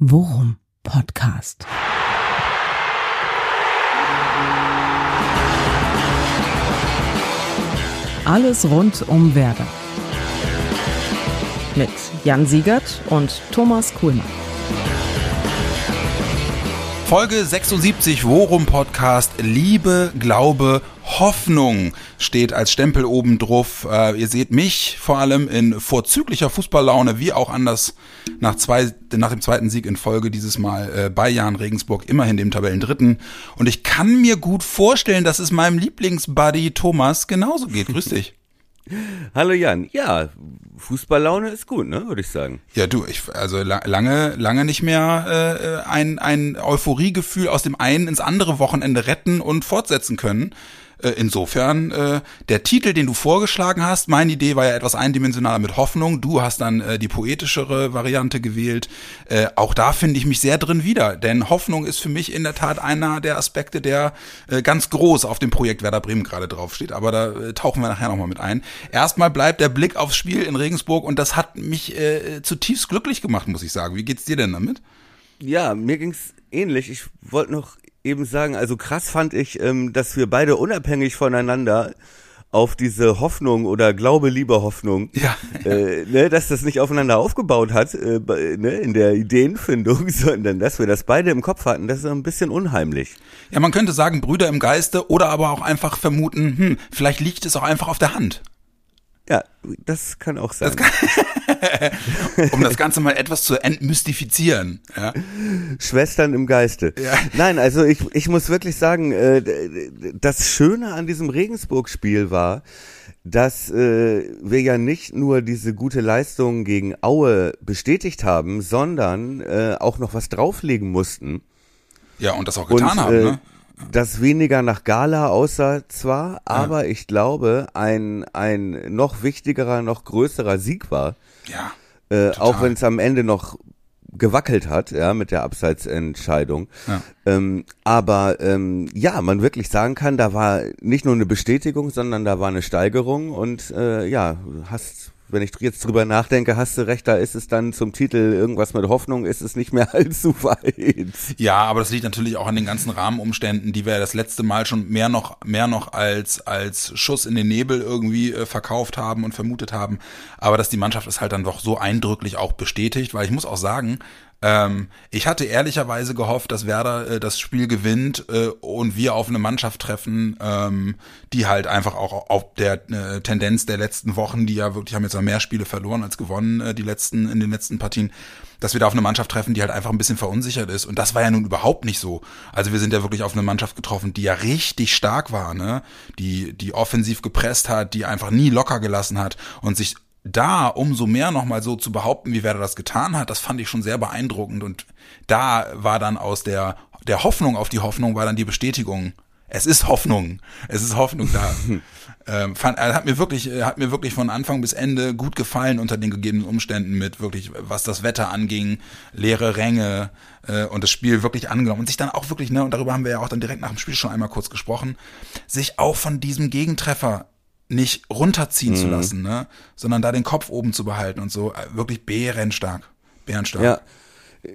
Worum Podcast. Alles rund um Werder. Mit Jan Siegert und Thomas Kuhlmann. Folge 76 Worum Podcast Liebe, Glaube, Hoffnung steht als Stempel oben drauf. Äh, ihr seht mich vor allem in vorzüglicher Fußballlaune, wie auch anders nach, zwei, nach dem zweiten Sieg in Folge dieses Mal äh, bei Jan Regensburg, immerhin dem Tabellendritten. Und ich kann mir gut vorstellen, dass es meinem Lieblingsbuddy Thomas genauso geht. Grüß dich. Hallo Jan, ja, Fußballlaune ist gut, ne, würde ich sagen. Ja, du, ich also la lange, lange nicht mehr äh, ein, ein Euphoriegefühl aus dem einen ins andere Wochenende retten und fortsetzen können. Äh, insofern, äh, der Titel, den du vorgeschlagen hast, meine Idee war ja etwas eindimensionaler mit Hoffnung. Du hast dann äh, die poetischere Variante gewählt. Äh, auch da finde ich mich sehr drin wieder, denn Hoffnung ist für mich in der Tat einer der Aspekte, der äh, ganz groß auf dem Projekt Werder Bremen gerade draufsteht. Aber da äh, tauchen wir nachher nochmal mit ein. Erstmal bleibt der Blick aufs Spiel in Regensburg und das hat mich äh, zutiefst glücklich gemacht, muss ich sagen. Wie geht's dir denn damit? Ja, mir ging's ähnlich. Ich wollte noch eben sagen, also krass fand ich, ähm, dass wir beide unabhängig voneinander auf diese Hoffnung oder Glaube, Liebe, Hoffnung, ja, Äh, ne, dass das nicht aufeinander aufgebaut hat äh, ne, in der Ideenfindung, sondern dass wir das beide im Kopf hatten, das ist ein bisschen unheimlich. Ja, man könnte sagen Brüder im Geiste oder aber auch einfach vermuten, hm, vielleicht liegt es auch einfach auf der Hand. Ja, das kann auch sein. Das kann, um das Ganze mal etwas zu entmystifizieren. Ja. Schwestern im Geiste. Ja. Nein, also ich, ich muss wirklich sagen, äh, das Schöne an diesem Regensburg-Spiel war, dass äh, wir ja nicht nur diese gute Leistung gegen Aue bestätigt haben, sondern äh, auch noch was drauflegen mussten. Ja, und das auch getan Und, haben, ne? Das weniger nach Gala aussah zwar, aber ich glaube, ein, ein noch wichtigerer, noch größerer Sieg war. Ja. Äh, auch wenn es am Ende noch gewackelt hat, ja, mit der Abseitsentscheidung. Ja. Ähm, aber ähm, ja, man wirklich sagen kann, da war nicht nur eine Bestätigung, sondern da war eine Steigerung und äh, ja, hast wenn ich jetzt drüber nachdenke, hast du recht, da ist es dann zum Titel irgendwas mit Hoffnung, ist es nicht mehr allzu weit. Ja, aber das liegt natürlich auch an den ganzen Rahmenumständen, die wir das letzte Mal schon mehr noch, mehr noch als, als Schuss in den Nebel irgendwie äh, verkauft haben und vermutet haben. Aber dass die Mannschaft es halt dann doch so eindrücklich auch bestätigt, weil ich muss auch sagen, ähm, ich hatte ehrlicherweise gehofft, dass Werder äh, das Spiel gewinnt äh, und wir auf eine Mannschaft treffen, ähm, die halt einfach auch auf der äh, Tendenz der letzten Wochen, die ja wirklich haben jetzt noch mehr Spiele verloren als gewonnen, äh, die letzten in den letzten Partien, dass wir da auf eine Mannschaft treffen, die halt einfach ein bisschen verunsichert ist. Und das war ja nun überhaupt nicht so. Also wir sind ja wirklich auf eine Mannschaft getroffen, die ja richtig stark war, ne? Die, die offensiv gepresst hat, die einfach nie locker gelassen hat und sich da umso mehr nochmal so zu behaupten, wie Werder das getan hat, das fand ich schon sehr beeindruckend. Und da war dann aus der, der Hoffnung auf die Hoffnung war dann die Bestätigung. Es ist Hoffnung. Es ist Hoffnung da. ähm, fand, er hat mir wirklich, er hat mir wirklich von Anfang bis Ende gut gefallen unter den gegebenen Umständen mit wirklich, was das Wetter anging, leere Ränge äh, und das Spiel wirklich angenommen und sich dann auch wirklich, ne, und darüber haben wir ja auch dann direkt nach dem Spiel schon einmal kurz gesprochen, sich auch von diesem Gegentreffer nicht runterziehen zu lassen, ne, sondern da den Kopf oben zu behalten und so, äh, wirklich bärenstark, bärenstark. Ja.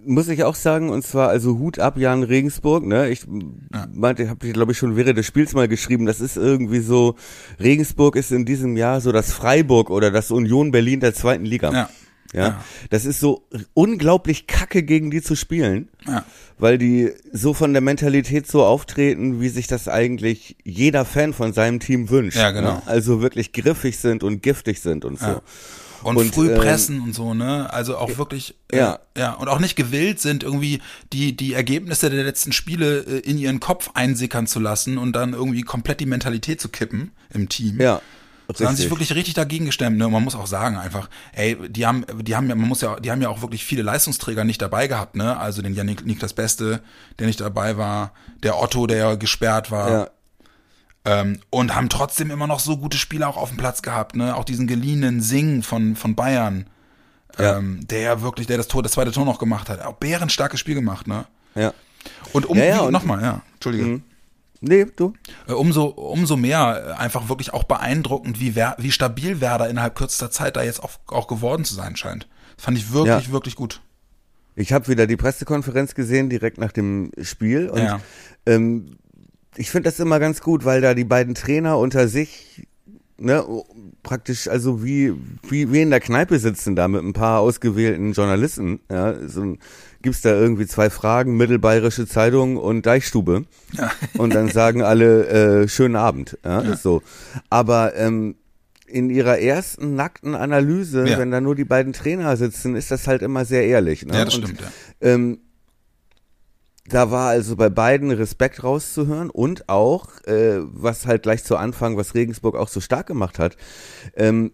Muss ich auch sagen, und zwar also Hut ab Jan Regensburg, ne? Ich Ja. meinte, habe ich glaube ich schon während des Spiels mal geschrieben, das ist irgendwie so, Regensburg ist in diesem Jahr so das Freiburg oder das Union Berlin der zweiten Liga. Ja. Ja, Ja. das ist so unglaublich kacke gegen die zu spielen, Ja. weil die so von der Mentalität so auftreten, wie sich das eigentlich jeder Fan von seinem Team wünscht. Ja, genau. Ne? Also wirklich griffig sind und giftig sind und so. Ja. Und, Und, früh ähm, pressen und so, ne? Also auch wirklich, äh, ja. ja, und auch nicht gewillt sind, irgendwie die, die Ergebnisse der letzten Spiele äh, in ihren Kopf einsickern zu lassen und dann irgendwie komplett die Mentalität zu kippen im Team. Ja. Sie haben sich richtig. wirklich richtig dagegen gestemmt, ne? Und man muss auch sagen einfach, ey, die haben, die haben ja, man muss ja, die haben ja auch wirklich viele Leistungsträger nicht dabei gehabt, ne? Also den Janik Niklas Beste, der nicht dabei war, der Otto, der gesperrt war. Ja. Ähm, und haben trotzdem immer noch so gute Spieler auch auf dem Platz gehabt, ne? Auch diesen geliehenen Sing von, von Bayern, Ja. ähm, der ja wirklich, der das Tor, das zweite Tor noch gemacht hat. Auch bärenstarkes Spiel gemacht, ne? Ja. Und um, Ja, ja, nochmal, ja, Entschuldige. Mhm. Nee, du? Äh, Umso, umso mehr äh, einfach wirklich auch beeindruckend, wie, Wer wie stabil Werder innerhalb kürzester Zeit da jetzt auch, auch geworden zu sein scheint. Das fand ich wirklich, Ja. wirklich gut. Ich habe wieder die Pressekonferenz gesehen, direkt nach dem Spiel. Und Ja. ähm, ich finde das immer ganz gut, weil da die beiden Trainer unter sich ne, praktisch also wie, wie, wie in der Kneipe sitzen da mit ein paar ausgewählten Journalisten. Ja, so ein, gibt's da irgendwie zwei Fragen, Mittelbayerische Zeitung und Deichstube. Ja. Und dann sagen alle äh, schönen Abend. Ja, ist so. Aber ähm, in ihrer ersten nackten Analyse, Ja. wenn da nur die beiden Trainer sitzen, ist das halt immer sehr ehrlich. Ne? Ja, das Und, stimmt, ja. ähm, da war also bei beiden Respekt rauszuhören und auch, äh, was halt gleich zu Anfang, was Regensburg auch so stark gemacht hat, ähm,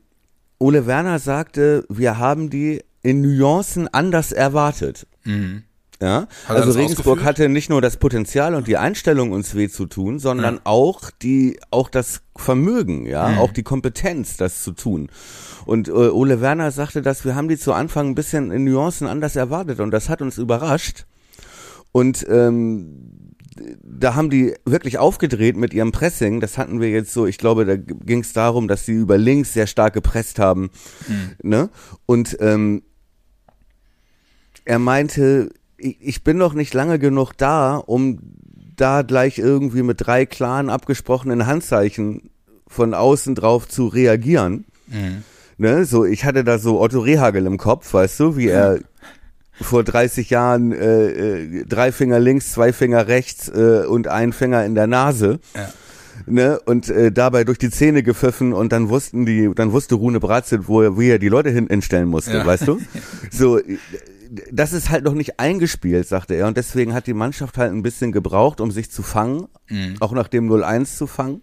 Ole Werner sagte, wir haben die in Nuancen anders erwartet. Mhm. Ja, also Regensburg ausgeführt? hatte nicht nur das Potenzial und die Einstellung uns weh zu tun, sondern Ja. auch die, auch das Vermögen, ja, Mhm. auch die Kompetenz, das zu tun. Und äh, Ole Werner sagte, dass wir haben die zu Anfang ein bisschen in Nuancen anders erwartet und das hat uns überrascht. Und ähm, da haben die wirklich aufgedreht mit ihrem Pressing. Das hatten wir jetzt so, ich glaube, da ging es darum, dass sie über links sehr stark gepresst haben. Ne? Und ähm, er meinte, ich, ich bin noch nicht lange genug da, um da gleich irgendwie mit drei klaren abgesprochenen Handzeichen von außen drauf zu reagieren. Mhm. Ne, so, ich hatte da so Otto Rehagel im Kopf, weißt du, wie er vor 30 Jahren äh, äh, drei Finger links, zwei Finger rechts äh, und ein Finger in der Nase. Ja. Ne, und äh, dabei durch die Zähne gepfiffen und dann wussten die, dann wusste Rune Bratzit, wo er, wie er die Leute hin, hinstellen musste, Ja. weißt du? So, das ist halt noch nicht eingespielt, sagte er. Und deswegen hat die Mannschaft halt ein bisschen gebraucht, um sich zu fangen, Mhm. auch nach dem 0-1 zu fangen.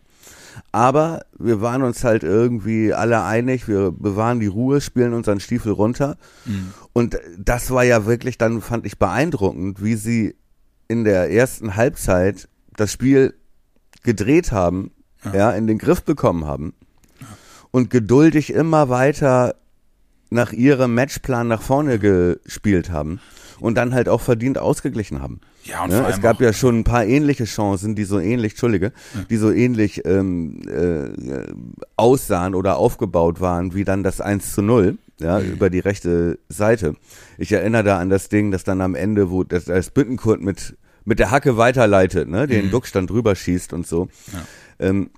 Aber wir waren uns halt irgendwie alle einig, wir bewahren die Ruhe, spielen unseren Stiefel runter. Mhm. Und das war ja wirklich dann, fand ich beeindruckend, wie sie in der ersten Halbzeit das Spiel gedreht haben, ja, in den Griff bekommen haben und geduldig immer weiter nach ihrem Matchplan nach vorne gespielt haben und dann halt auch verdient ausgeglichen haben. Ja, und Ne? Es gab ja schon ein paar ähnliche Chancen, die so ähnlich, Entschuldige, die so ähnlich ähm, äh, aussahen oder aufgebaut waren, wie dann das 1 zu 0, ja, Mhm. über die rechte Seite. Ich erinnere da an das Ding, das dann am Ende, wo das, das Büttenkurt mit, mit der Hacke weiterleitet, ne, den Mhm. Duckstand drüber schießt und so. Ähm,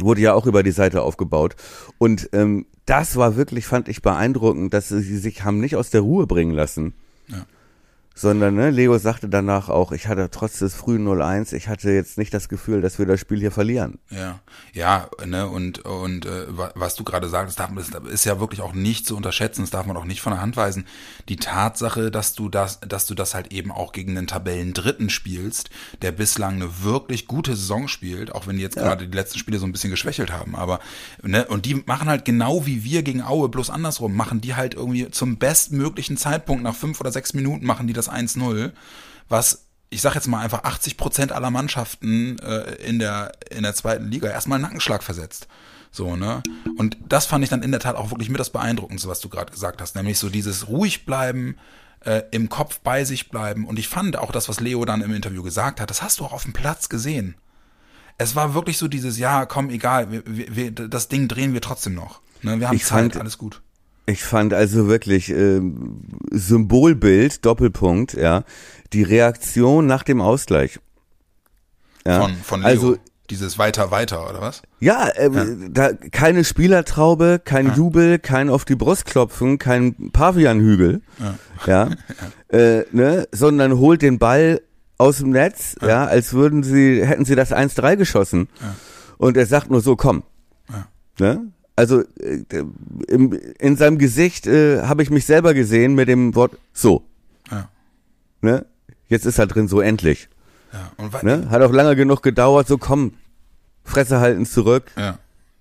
wurde ja auch über die Seite aufgebaut. Und ähm, das war wirklich, fand ich beeindruckend, dass sie sich haben nicht aus der Ruhe bringen lassen. Ja. Sondern, ne, Leo sagte danach auch, ich hatte trotz des frühen 0-1, ich hatte jetzt nicht das Gefühl, dass wir das Spiel hier verlieren. Ja, ja, ne, und, und äh, wa- was du gerade sagst, darf, das ist ja wirklich auch nicht zu unterschätzen, das darf man auch nicht von der Hand weisen. Die Tatsache, dass du das, dass du das halt eben auch gegen den Tabellendritten spielst, der bislang eine wirklich gute Saison spielt, auch wenn die jetzt gerade die letzten Spiele so ein bisschen geschwächelt haben, aber, ne, und die machen halt genau wie wir gegen Aue, bloß andersrum, machen die halt irgendwie zum bestmöglichen Zeitpunkt, nach fünf oder sechs Minuten machen die das 1-0, was ich sag jetzt mal einfach 80 Prozent aller Mannschaften äh, in der in der zweiten Liga erstmal einen Nackenschlag versetzt. So, ne? Und das fand ich dann in der Tat auch wirklich mit das Beeindruckendste, was du gerade gesagt hast, nämlich so dieses ruhig bleiben, äh, im Kopf bei sich bleiben. Und ich fand auch das, was Leo dann im Interview gesagt hat, das hast du auch auf dem Platz gesehen. Es war wirklich so dieses, ja, komm, egal, wir, wir, das Ding drehen wir trotzdem noch. Ne? Wir haben Ich Zeit, fand- alles gut. Ich fand also wirklich ähm, Symbolbild, Doppelpunkt, ja, die Reaktion nach dem Ausgleich. Ja, Von, von Leo. Also dieses weiter, weiter, oder was? Ja, ähm, da keine Spielertraube, kein Jubel, kein auf die Brust klopfen, kein Pavianhügel, ja, Äh, ne, sondern holt den Ball aus dem Netz, ja, als würden sie hätten sie das 1-3 geschossen. Und er sagt nur so, komm. Ja. Ne? Also äh, im, in seinem Gesicht äh, habe ich mich selber gesehen mit dem Wort so, Ja. ne? Jetzt ist er drin so endlich, ja. Und ne? Hat auch lange genug gedauert, so komm, Fresse halten zurück. ja.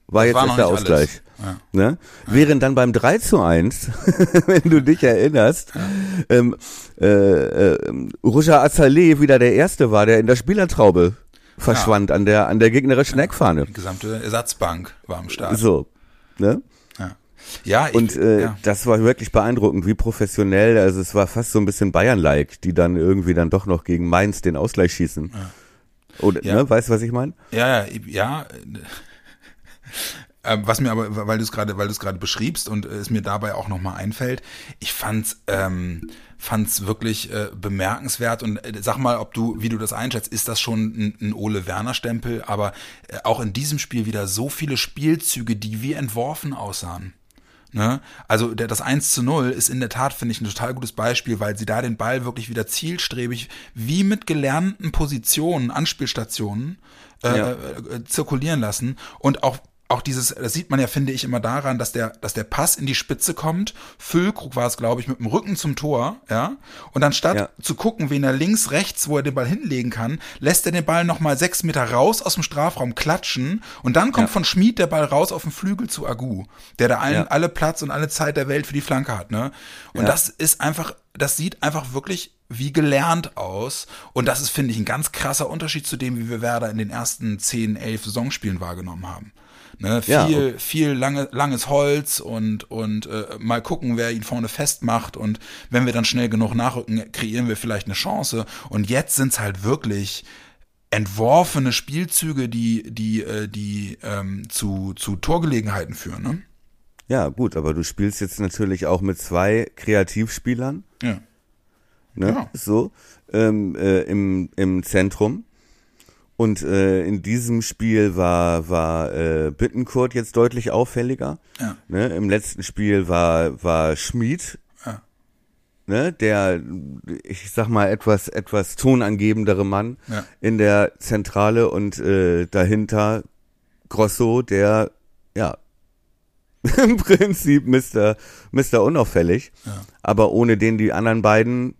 War Das jetzt war der Ausgleich. alles. Ne? Während dann beim 3 zu 1, wenn du dich erinnerst, ähm, äh, äh, Roger Azaleh wieder der Erste war, der in der Spielertraube verschwand an der an der gegnerischen Eckfahne. Die gesamte Ersatzbank war am Start. So. Ne? Ja, ja ich, Und äh, ja. das war wirklich beeindruckend, wie professionell, also es war fast so ein bisschen Bayern-like, die dann irgendwie dann doch noch gegen Mainz den Ausgleich schießen. Oder, Ja. ne, weißt du, was ich meine? Ja, ja, ja. Äh, was mir aber, weil du es gerade, weil du es gerade beschriebst und äh, es mir dabei auch nochmal einfällt, ich fand's, ähm, fand's wirklich äh, bemerkenswert und äh, sag mal, ob du, wie du das einschätzt, ist das schon ein, ein Ole Werner Stempel, aber äh, auch in diesem Spiel wieder so viele Spielzüge, die wie entworfen aussahen. Ne? Also der, das 1 zu 0 ist in der Tat, finde ich, ein total gutes Beispiel, weil sie da den Ball wirklich wieder zielstrebig, wie mit gelernten Positionen, Anspielstationen, äh, Ja. äh, zirkulieren lassen und auch auch dieses, das sieht man ja, finde ich, immer daran, dass der, dass der Pass in die Spitze kommt. Füllkrug war es, glaube ich, mit dem Rücken zum Tor, ja. Und anstatt Ja. zu gucken, wen er links, rechts, wo er den Ball hinlegen kann, lässt er den Ball nochmal sechs Meter raus aus dem Strafraum klatschen und dann kommt Ja. von Schmid der Ball raus auf den Flügel zu Agu, der da allen, Ja. alle Platz und alle Zeit der Welt für die Flanke hat, ne? Und das ist einfach, das sieht einfach wirklich wie gelernt aus. Und das ist, finde ich, ein ganz krasser Unterschied zu dem, wie wir Werder in den ersten 10, 11 Saisonspielen wahrgenommen haben. Ne, viel, Ja. viel lange, langes Holz und, und äh, mal gucken, wer ihn vorne festmacht. Und wenn wir dann schnell genug nachrücken, kreieren wir vielleicht eine Chance. Und jetzt sind's halt wirklich entworfene Spielzüge, die, die, äh, die ähm, zu, zu Torgelegenheiten führen. Ne? Ja, gut, aber du spielst jetzt natürlich auch mit zwei Kreativspielern, Ja. ne? Ja. So, ähm, äh, im, im Zentrum. Und äh, in diesem Spiel war, war äh, Bittenkurt jetzt deutlich auffälliger. Ja. Ne? Im letzten Spiel war, war Schmid, Ja. ne? der, ich sag mal, etwas, etwas tonangebendere Mann Ja. in der Zentrale und äh, dahinter Grosso, der, ja, im Prinzip Mr. Mr. Unauffällig, Ja. aber ohne den die anderen beiden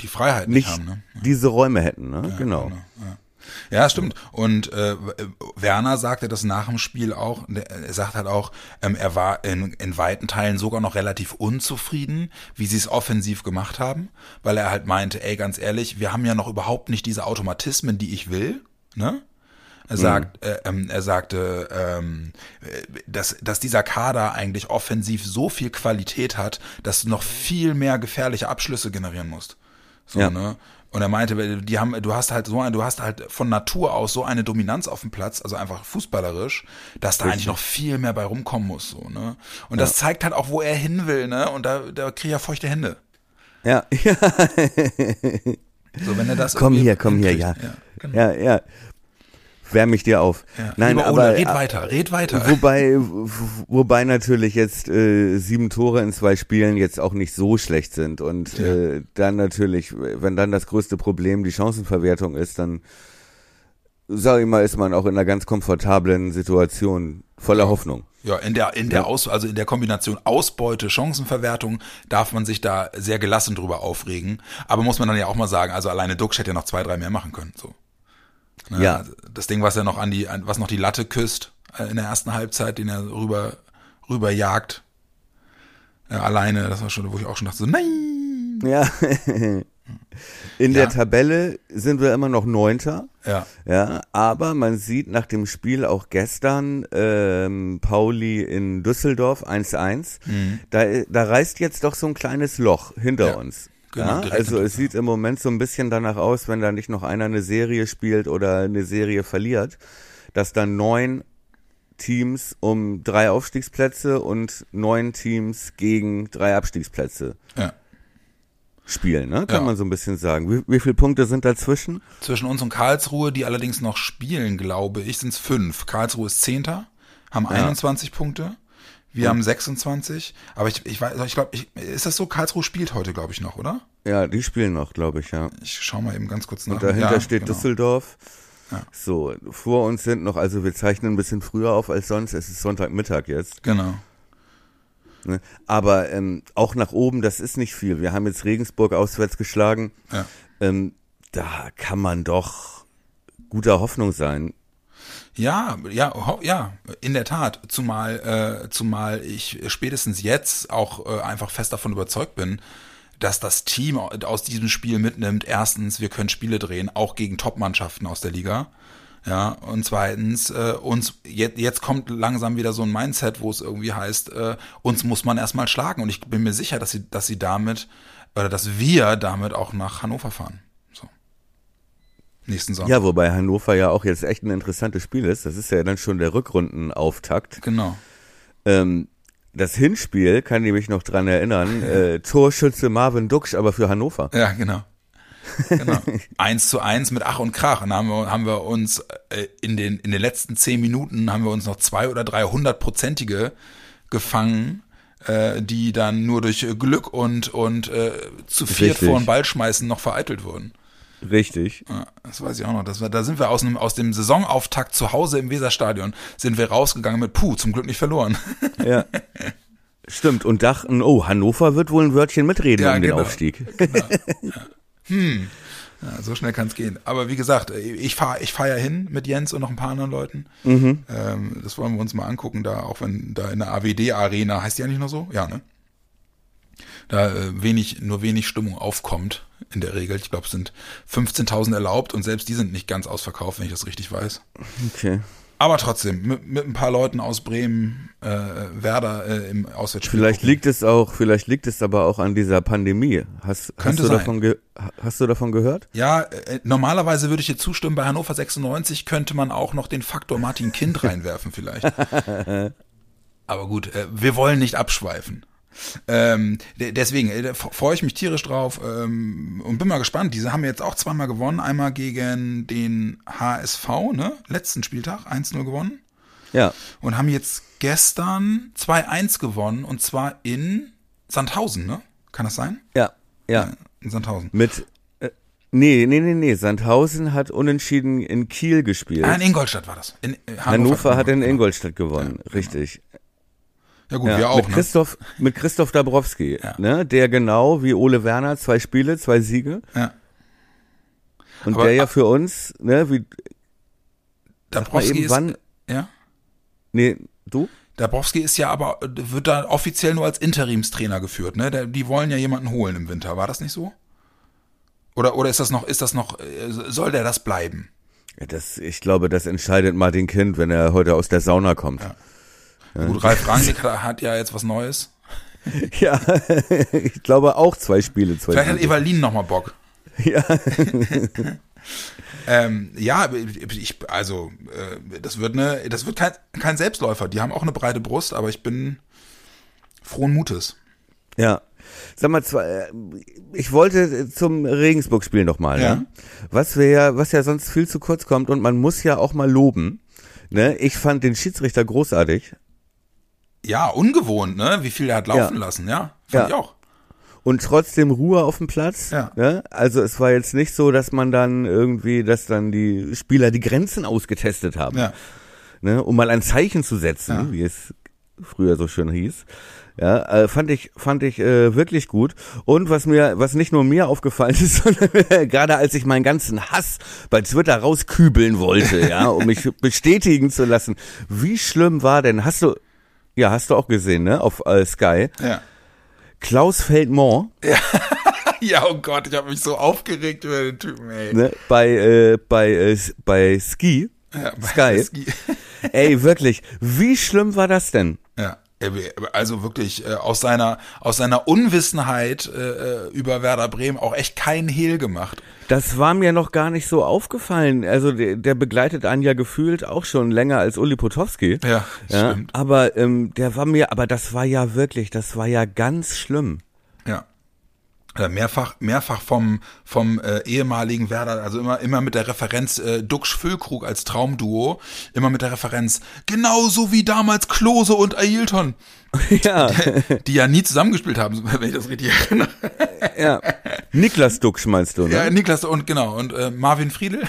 Die Freiheit nicht, nicht haben. Ne? diese Räume hätten, ne? genau. Ja. Ja, stimmt. Und äh, Werner sagte das nach dem Spiel auch. Er sagt halt auch, ähm, er war in, in weiten Teilen sogar noch relativ unzufrieden, wie sie es offensiv gemacht haben, weil er halt meinte, ey, ganz ehrlich, wir haben ja noch überhaupt nicht diese Automatismen, die ich will. Ne? Er sagt, äh, ähm, er sagte, ähm, äh, dass, dass dieser Kader eigentlich offensiv so viel Qualität hat, dass du noch viel mehr gefährliche Abschlüsse generieren musst. So, Ja. ne? Und er meinte, die haben, du hast halt so ein, du hast halt von Natur aus so eine Dominanz auf dem Platz, also einfach fußballerisch, dass da Richtig. eigentlich noch viel mehr bei rumkommen muss, so, ne? Und das zeigt halt auch, wo er hin will, ne? Und da, da kriegt er feuchte Hände. Ja, ja, So, wenn er das komm hier, komm hier, ja. Ja, genau. Ja, ja. Wärm mich dir auf. Ja. Nein, Lieber aber Ole, red weiter, red weiter. Wobei, wobei natürlich jetzt äh, sieben Tore in zwei Spielen jetzt auch nicht so schlecht sind und Ja. äh, dann natürlich, wenn dann das größte Problem die Chancenverwertung ist, dann sag ich mal, ist man auch in einer ganz komfortablen Situation voller Hoffnung. Ja, in der, in der Aus, also in der Kombination Ausbeute, Chancenverwertung darf man sich da sehr gelassen drüber aufregen. Aber muss man dann ja auch mal sagen, also alleine Duxch hätte ja noch zwei, drei mehr machen können, so. Ne, Ja. Das Ding, was er noch an die, was noch die Latte küsst, äh, in der ersten Halbzeit, den er rüber, rüber jagt. Äh, alleine, das war schon, wo ich auch schon dachte, so, nein! Ja. In Ja. der Tabelle sind wir immer noch Neunter. Ja, Ja, aber man sieht nach dem Spiel auch gestern ähm, Pauli in Düsseldorf 1-1. Da, da reißt jetzt doch so ein kleines Loch hinter Mhm. Ja, uns. Genau, ja, also es sieht im Moment so ein bisschen danach aus, wenn da nicht noch einer eine Serie spielt oder eine Serie verliert, dass dann neun Teams um drei Aufstiegsplätze und neun Teams gegen drei Abstiegsplätze ja. spielen, ne? Kann Ja. man so ein bisschen sagen. Wie, wie viele Punkte sind dazwischen? Zwischen uns und Karlsruhe, die allerdings noch spielen, glaube ich, sind es fünf. Karlsruhe ist Zehnter, haben 21 Punkte. Wir haben 26. Aber ich, ich weiß, ich glaube, ist das so? Karlsruhe spielt heute, glaube ich, noch, oder? Ja, die spielen noch, glaube ich, ja. Ich schau mal eben ganz kurz nach. Und dahinter Ja, steht genau. Düsseldorf. Ja. So, vor uns sind noch, also wir zeichnen ein bisschen früher auf als sonst, es ist Sonntagmittag jetzt. Genau. Ne? Aber ähm, auch nach oben, das ist nicht viel. Wir haben jetzt Regensburg auswärts geschlagen. Ja. Ähm, da kann man doch guter Hoffnung sein. Ja, ja, ja, in der Tat. Zumal, äh, zumal ich spätestens jetzt auch äh, einfach fest davon überzeugt bin, dass das Team aus diesem Spiel mitnimmt. Erstens, wir können Spiele drehen, auch gegen Top-Mannschaften aus der Liga. Ja, und zweitens, äh, uns, jetzt, jetzt kommt langsam wieder so ein Mindset, wo es irgendwie heißt, äh, uns muss man erstmal schlagen. Und ich bin mir sicher, dass sie, dass sie damit, oder dass wir damit auch nach Hannover fahren. Nächsten Sommer. Ja, wobei Hannover ja auch jetzt echt ein interessantes Spiel ist. Das ist ja dann schon der Rückrundenauftakt. Genau. Ähm, das Hinspiel, kann ich mich noch dran erinnern, äh, Torschütze Marvin Duksch, aber für Hannover. Ja, genau. genau. Eins zu eins mit Ach und Krach. Und haben wir, haben wir uns äh, in, den, in den letzten zehn Minuten haben wir uns noch zwei oder drei hundertprozentige gefangen, äh, die dann nur durch Glück und, und äh, zu viert Richtig. vor den Ball schmeißen noch vereitelt wurden. Richtig. Ja, das weiß ich auch noch. Das war, da sind wir aus, einem, aus dem Saisonauftakt zu Hause im Weserstadion, sind wir rausgegangen mit Puh, zum Glück nicht verloren. Ja. Stimmt, und dachten, oh, Hannover wird wohl ein Wörtchen mitreden Ja, um den genau. Aufstieg. Ja, so schnell kann es gehen. Aber wie gesagt, ich fahre ich fahr ja hin mit Jens und noch ein paar anderen Leuten. Mhm. Ähm, das wollen wir uns mal angucken, da auch wenn da in der AWD-Arena, heißt die eigentlich noch so? Ja, ne? Da äh, wenig, nur wenig Stimmung aufkommt in der Regel. Ich glaube, es sind 15.000 erlaubt und selbst die sind nicht ganz ausverkauft, wenn ich das richtig weiß. Okay. Aber trotzdem, mit, mit ein paar Leuten aus Bremen, äh, Werder äh, im Auswärtsspiel. Vielleicht gucken. liegt es auch, vielleicht liegt es aber auch an dieser Pandemie. Hast, hast du sein. davon hast du davon gehört? Ja, äh, normalerweise würde ich dir zustimmen, bei Hannover 96 könnte man auch noch den Faktor Martin Kind reinwerfen vielleicht. Aber gut, äh, wir wollen nicht abschweifen. Ähm, de- deswegen äh, freue ich mich tierisch drauf ähm, und bin mal gespannt. Diese haben jetzt auch zweimal gewonnen. Einmal gegen den HSV, ne? Letzten Spieltag, 1-0 gewonnen. Ja. Und haben jetzt gestern 2-1 gewonnen und zwar in Sandhausen, ne? Kann das sein? Ja. Ja. In Sandhausen. Mit, äh, nee, nee, nee, nee. Sandhausen hat unentschieden in Kiel gespielt. Ah, in Ingolstadt war das. In, äh, Hannover hat in genau. Ingolstadt gewonnen, richtig. Ja gut, Ja, wir auch, mit ne? Christoph, mit Christoph Dabrowski, Ja. ne, der genau wie Ole Werner zwei Spiele, zwei Siege Ja. und Aber- der ja für uns, ne, wie, Dabrowski eben, ist, wann, ja? nee, du? Dabrowski ist ja aber, wird da offiziell nur als Interimstrainer geführt, ne? Die wollen ja jemanden holen im Winter, war das nicht so? Oder, oder ist das noch, ist das noch, äh, soll der das bleiben? Ja, das, ich glaube, das entscheidet Martin Kind, wenn er heute aus der Sauna kommt. Gut, Ralf Rangnick hat, hat ja jetzt was Neues. Ja, ich glaube auch zwei Spiele, zwei Vielleicht hat Siege. Evalin noch mal Bock. Ja, Ähm, ja, ich, also, äh, das wird ne, das wird kein, kein Selbstläufer. Die haben auch eine breite Brust, aber ich bin frohen Mutes. ja. Sag mal, äh, ich wollte zum Regensburg-Spiel nochmal, Ja. ne? Was wir ja, was ja sonst viel zu kurz kommt und man muss ja auch mal loben. Ne? Ich fand den Schiedsrichter großartig. Ja, ungewohnt, ne? Wie viel er hat laufen Ja. lassen, ja. Fand Ja. ich auch. und trotzdem Ruhe auf dem Platz. Ja. Ne? Also es war jetzt nicht so, dass man dann irgendwie, dass dann die Spieler die Grenzen ausgetestet haben, Ja. ne? um mal ein Zeichen zu setzen, Ja. wie es früher so schön hieß. Ja, äh, fand ich fand ich äh, wirklich gut. Und was mir, was nicht nur mir aufgefallen ist, sondern gerade als ich meinen ganzen Hass bei Twitter rauskübeln wollte, ja, um mich bestätigen zu lassen, wie schlimm war denn? Hast du, ja, hast du auch gesehen, ne, auf äh, Sky, Ja. Klaus Feldmont, Ja, oh Gott, ich habe mich so aufgeregt über den Typen, ey. ne, bei äh, bei äh, bei Ski, Ja, bei Sky. Ski. ey, wirklich, wie schlimm war das denn? Ja, also wirklich äh, aus seiner aus seiner Unwissenheit äh, über Werder Bremen auch echt keinen Hehl gemacht. Das war mir noch gar nicht so aufgefallen. Also der, der begleitet einen ja gefühlt auch schon länger als Uli Potowski. Ja, Ja, stimmt. aber ähm, der war mir, aber das war ja wirklich, das war ja ganz schlimm. Ja. Äh, Mehrfach, mehrfach vom, vom äh, ehemaligen Werder, also immer, immer mit der Referenz äh, Duxch Füllkrug als Traumduo, immer mit der Referenz, genauso wie damals Klose und Ailton, ja, die ja nie zusammengespielt haben, wenn ich das richtig erinnere. ja. Niklas Duxch meinst du, ne? Ja, Niklas und genau, und äh, Marvin Friedel.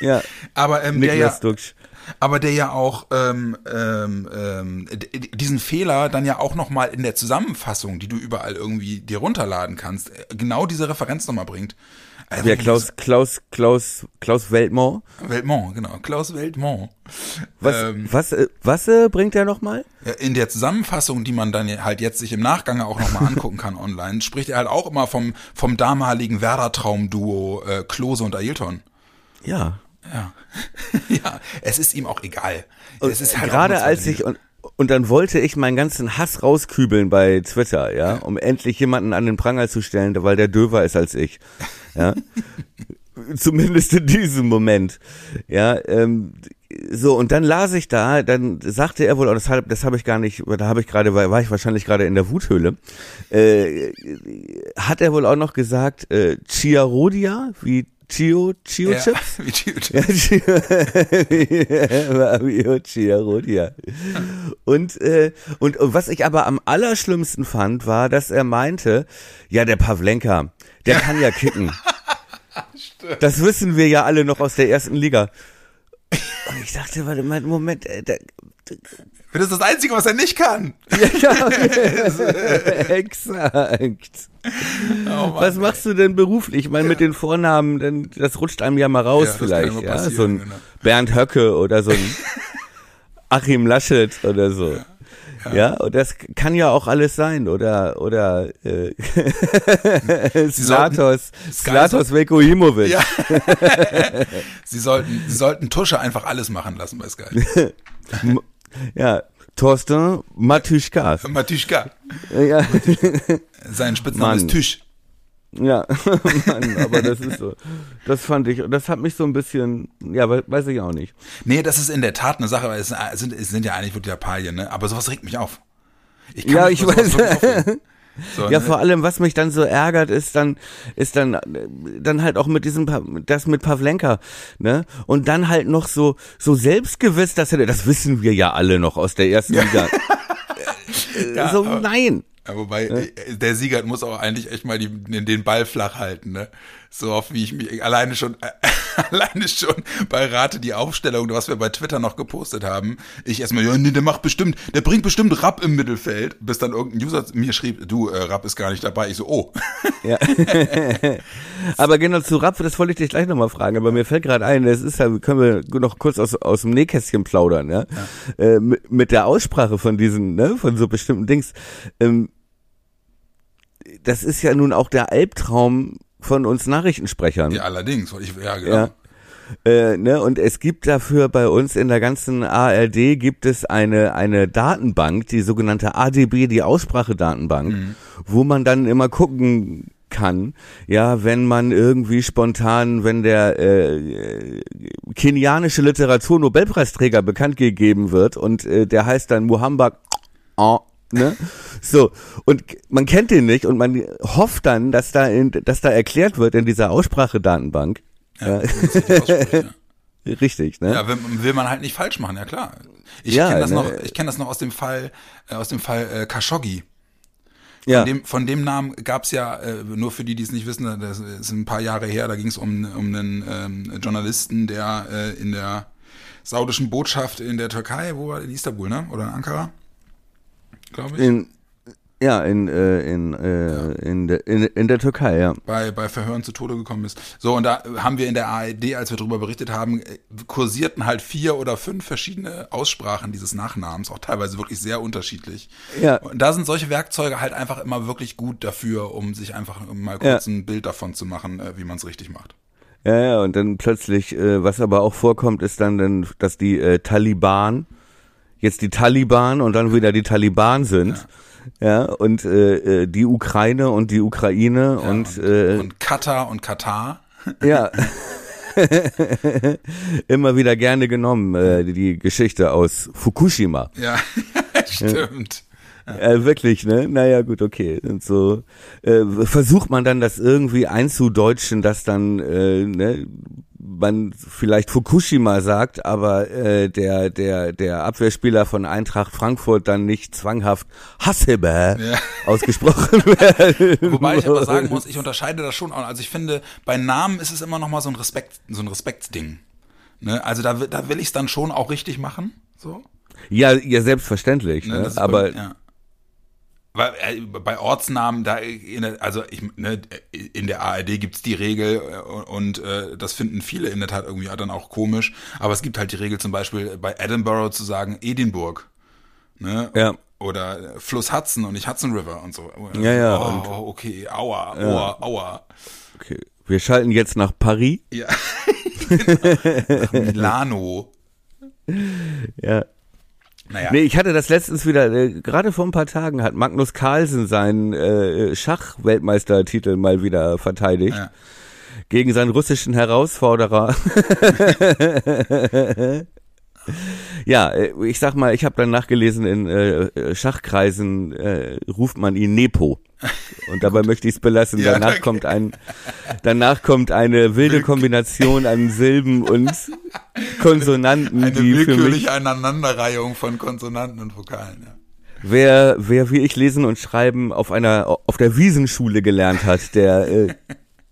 Ja, Aber ähm, der ja, Niklas Duxch. Aber der ja auch ähm, ähm, ähm, diesen Fehler dann ja auch noch mal in der Zusammenfassung, die du überall irgendwie dir runterladen kannst, äh, genau diese Referenz noch mal bringt. Also Ja, Klaus, Klaus, Klaus, Klaus Weltmont. Weltmont, genau, Klaus Weltmont. Was, Ähm, was, äh, was äh, bringt er nochmal? In der Zusammenfassung, die man dann halt jetzt sich im Nachgang auch noch mal angucken kann online, spricht er halt auch immer vom vom damaligen Werder-Traum-Duo äh, Klose und Ailton. Ja. Ja. ja, es ist ihm auch egal. Es ist halt Gerade als ich und und dann wollte ich meinen ganzen Hass rauskübeln bei Twitter, ja, um endlich jemanden an den Pranger zu stellen, weil der döver ist als ich. Ja. zumindest in diesem Moment. Ja, ähm, so und dann las ich da, dann sagte er wohl, oh, das habe das hab ich gar nicht, da habe ich gerade, war ich wahrscheinlich gerade in der Wuthöhle, äh, hat er wohl auch noch gesagt, äh, Chiarodia, wie Chio, Chio Ja, Chips? wie Chio Ja, Chips. Chio, Chiarodia. Und, äh, und, und was ich aber am allerschlimmsten fand, war, dass er meinte, ja, der Pavlenka, der kann ja kicken. Das wissen wir ja alle noch aus der ersten Liga. Und ich dachte, warte mal, Moment, äh, der, Das ist das Einzige, was er nicht kann. ja, exakt. Oh Was machst du denn beruflich? Ich meine, mit den Vornamen, denn das rutscht einem ja mal raus Ja, vielleicht, ja. So ein genau. Bernd Höcke oder so ein Achim Laschet oder so. Ja. und das kann ja auch alles sein, oder, oder, äh, Slatos, Slatos Vekohimovic. Ja. sie sollten, sie sollten Tusche einfach alles machen lassen bei Sky. Ja, Thorsten Matuschka. Matuschka. Ja, Sein Spitzname Mann. ist Tüsch. ja, Mann, aber das ist so, das fand ich, das hat mich so ein bisschen, ja, we- weiß ich auch nicht. Nee, das ist in der Tat eine Sache, weil es sind, es sind ja eigentlich wirklich Lappalien, ne? Aber sowas regt mich auf. Ich Ja, mich ich weiß. So, Ja, ne? vor allem, was mich dann so ärgert, ist dann, ist dann, dann halt auch mit diesem, das mit Pavlenka, ne? Und dann halt noch so, so selbstgewiss, dass er, das wissen wir ja alle noch aus der ersten Liga. Äh, Ja, so, aber- nein. Ja, wobei, äh, der Sieger muss auch eigentlich echt mal die, den Ball flach halten, ne? So oft wie ich mich alleine schon, äh, alleine schon bei Rate die Aufstellung, was wir bei Twitter noch gepostet haben. Ich erstmal, ja, nee, der macht bestimmt, der bringt bestimmt Rapp im Mittelfeld, bis dann irgendein User mir schrieb, du, äh, Rapp ist gar nicht dabei. Ich so, oh. Ja. aber genau zu Rapp, das wollte ich dich gleich nochmal fragen, aber mir fällt gerade ein, das ist ja, können wir noch kurz aus, aus dem Nähkästchen plaudern, ja? Äh, mit, mit der Aussprache von diesen, ne, von so bestimmten Dings. Ähm, das ist ja nun auch der Albtraum von uns Nachrichtensprechern. Ja, allerdings, ich, ja, genau. Ja. Äh, ne, und es gibt dafür bei uns in der ganzen ARD gibt es eine, eine Datenbank, die sogenannte ADB, die Aussprachedatenbank, wo man dann immer gucken kann, ja, wenn man irgendwie spontan, wenn der äh, kenianische Literatur-Nobelpreisträger bekannt gegeben wird und äh, der heißt dann Muhamba oh, ne? So, und man kennt den nicht und man hofft dann, dass da in, dass da erklärt wird in dieser Aussprachedatenbank, Ja, ja. Richtig, ne? Ja, will, will man halt nicht falsch machen, ja klar. Ich Ja, kenne das ne. noch, ich kenne das noch aus dem Fall, äh, aus dem Fall äh, Khashoggi. ja. Von dem, von dem Namen gab's ja, äh, nur für die, die es nicht wissen, das ist ein paar Jahre her, da ging es um, um einen ähm, Journalisten, der äh, in der saudischen Botschaft in der Türkei, wo war in Istanbul, ne? Oder in Ankara? Glaube ich. in, ja, in, äh, in, äh, in, der, in, in der Türkei, ja. bei, bei Verhören zu Tode gekommen ist. So, und da haben wir in der ARD, als wir darüber berichtet haben, äh, kursierten halt vier oder fünf verschiedene Aussprachen dieses Nachnamens, auch teilweise wirklich sehr unterschiedlich. Ja. Und da sind solche Werkzeuge halt einfach immer wirklich gut dafür, um sich einfach mal kurz ein Bild davon zu machen, äh, wie man es richtig macht. Ja, ja, und dann plötzlich, äh, was aber auch vorkommt, ist dann, dann dass die äh, Taliban jetzt die Taliban und dann wieder die Taliban sind. Ja, und äh, äh, die Ukraine und die Ukraine Ja, und, äh, und Katar und Katar. ja. Immer wieder gerne genommen, äh, die Geschichte aus Fukushima. Ja, stimmt. Äh, wirklich, ne? Naja, gut, okay. Und so äh, versucht man dann das irgendwie einzudeutschen, dass dann äh, ne, man vielleicht Fukushima sagt, aber äh, der der der Abwehrspieler von Eintracht Frankfurt dann nicht zwanghaft Hassebe Ja. ausgesprochen werden. Wobei ich aber sagen muss, ich unterscheide das schon. auch. Also ich finde, bei Namen ist es immer noch mal so ein Respekt, so ein Respektsding. Ne? Also da, will- da will ich es dann schon auch richtig machen. So. Ja, ja, selbstverständlich. Ne? Ne? Aber bei, ja. Äh, bei Ortsnamen, da, in der- also ich, ne, in der ARD gibt's die Regel äh, und äh, das finden viele in der Tat irgendwie dann auch komisch. Aber es gibt halt die Regel zum Beispiel bei Edinburgh zu sagen Edinburgh. Ne? Ja. Oder Fluss Hudson und nicht Hudson River und so. Ja, ja, und- Oh, okay, aua, aua, aua. okay. wir schalten jetzt nach Paris. Ja. genau. Nach Milano. Ja. Naja. Nee, ich hatte das letztens wieder, äh, gerade vor ein paar Tagen hat Magnus Carlsen seinen äh, Schach-Weltmeistertitel mal wieder verteidigt. Ja. gegen seinen russischen Herausforderer. ja, äh, ich sag mal, ich habe dann nachgelesen, in äh, Schachkreisen äh, ruft man ihn Nepo. Und dabei möchte ich es belassen. Ja, danach danke. kommt ein, danach kommt eine wilde Kombination an Silben und Konsonanten, Eine die willkürliche Aneinanderreihung von Konsonanten und Vokalen. Ja. Wer, wer wie ich lesen und schreiben auf einer auf der Wiesenschule gelernt hat, der äh,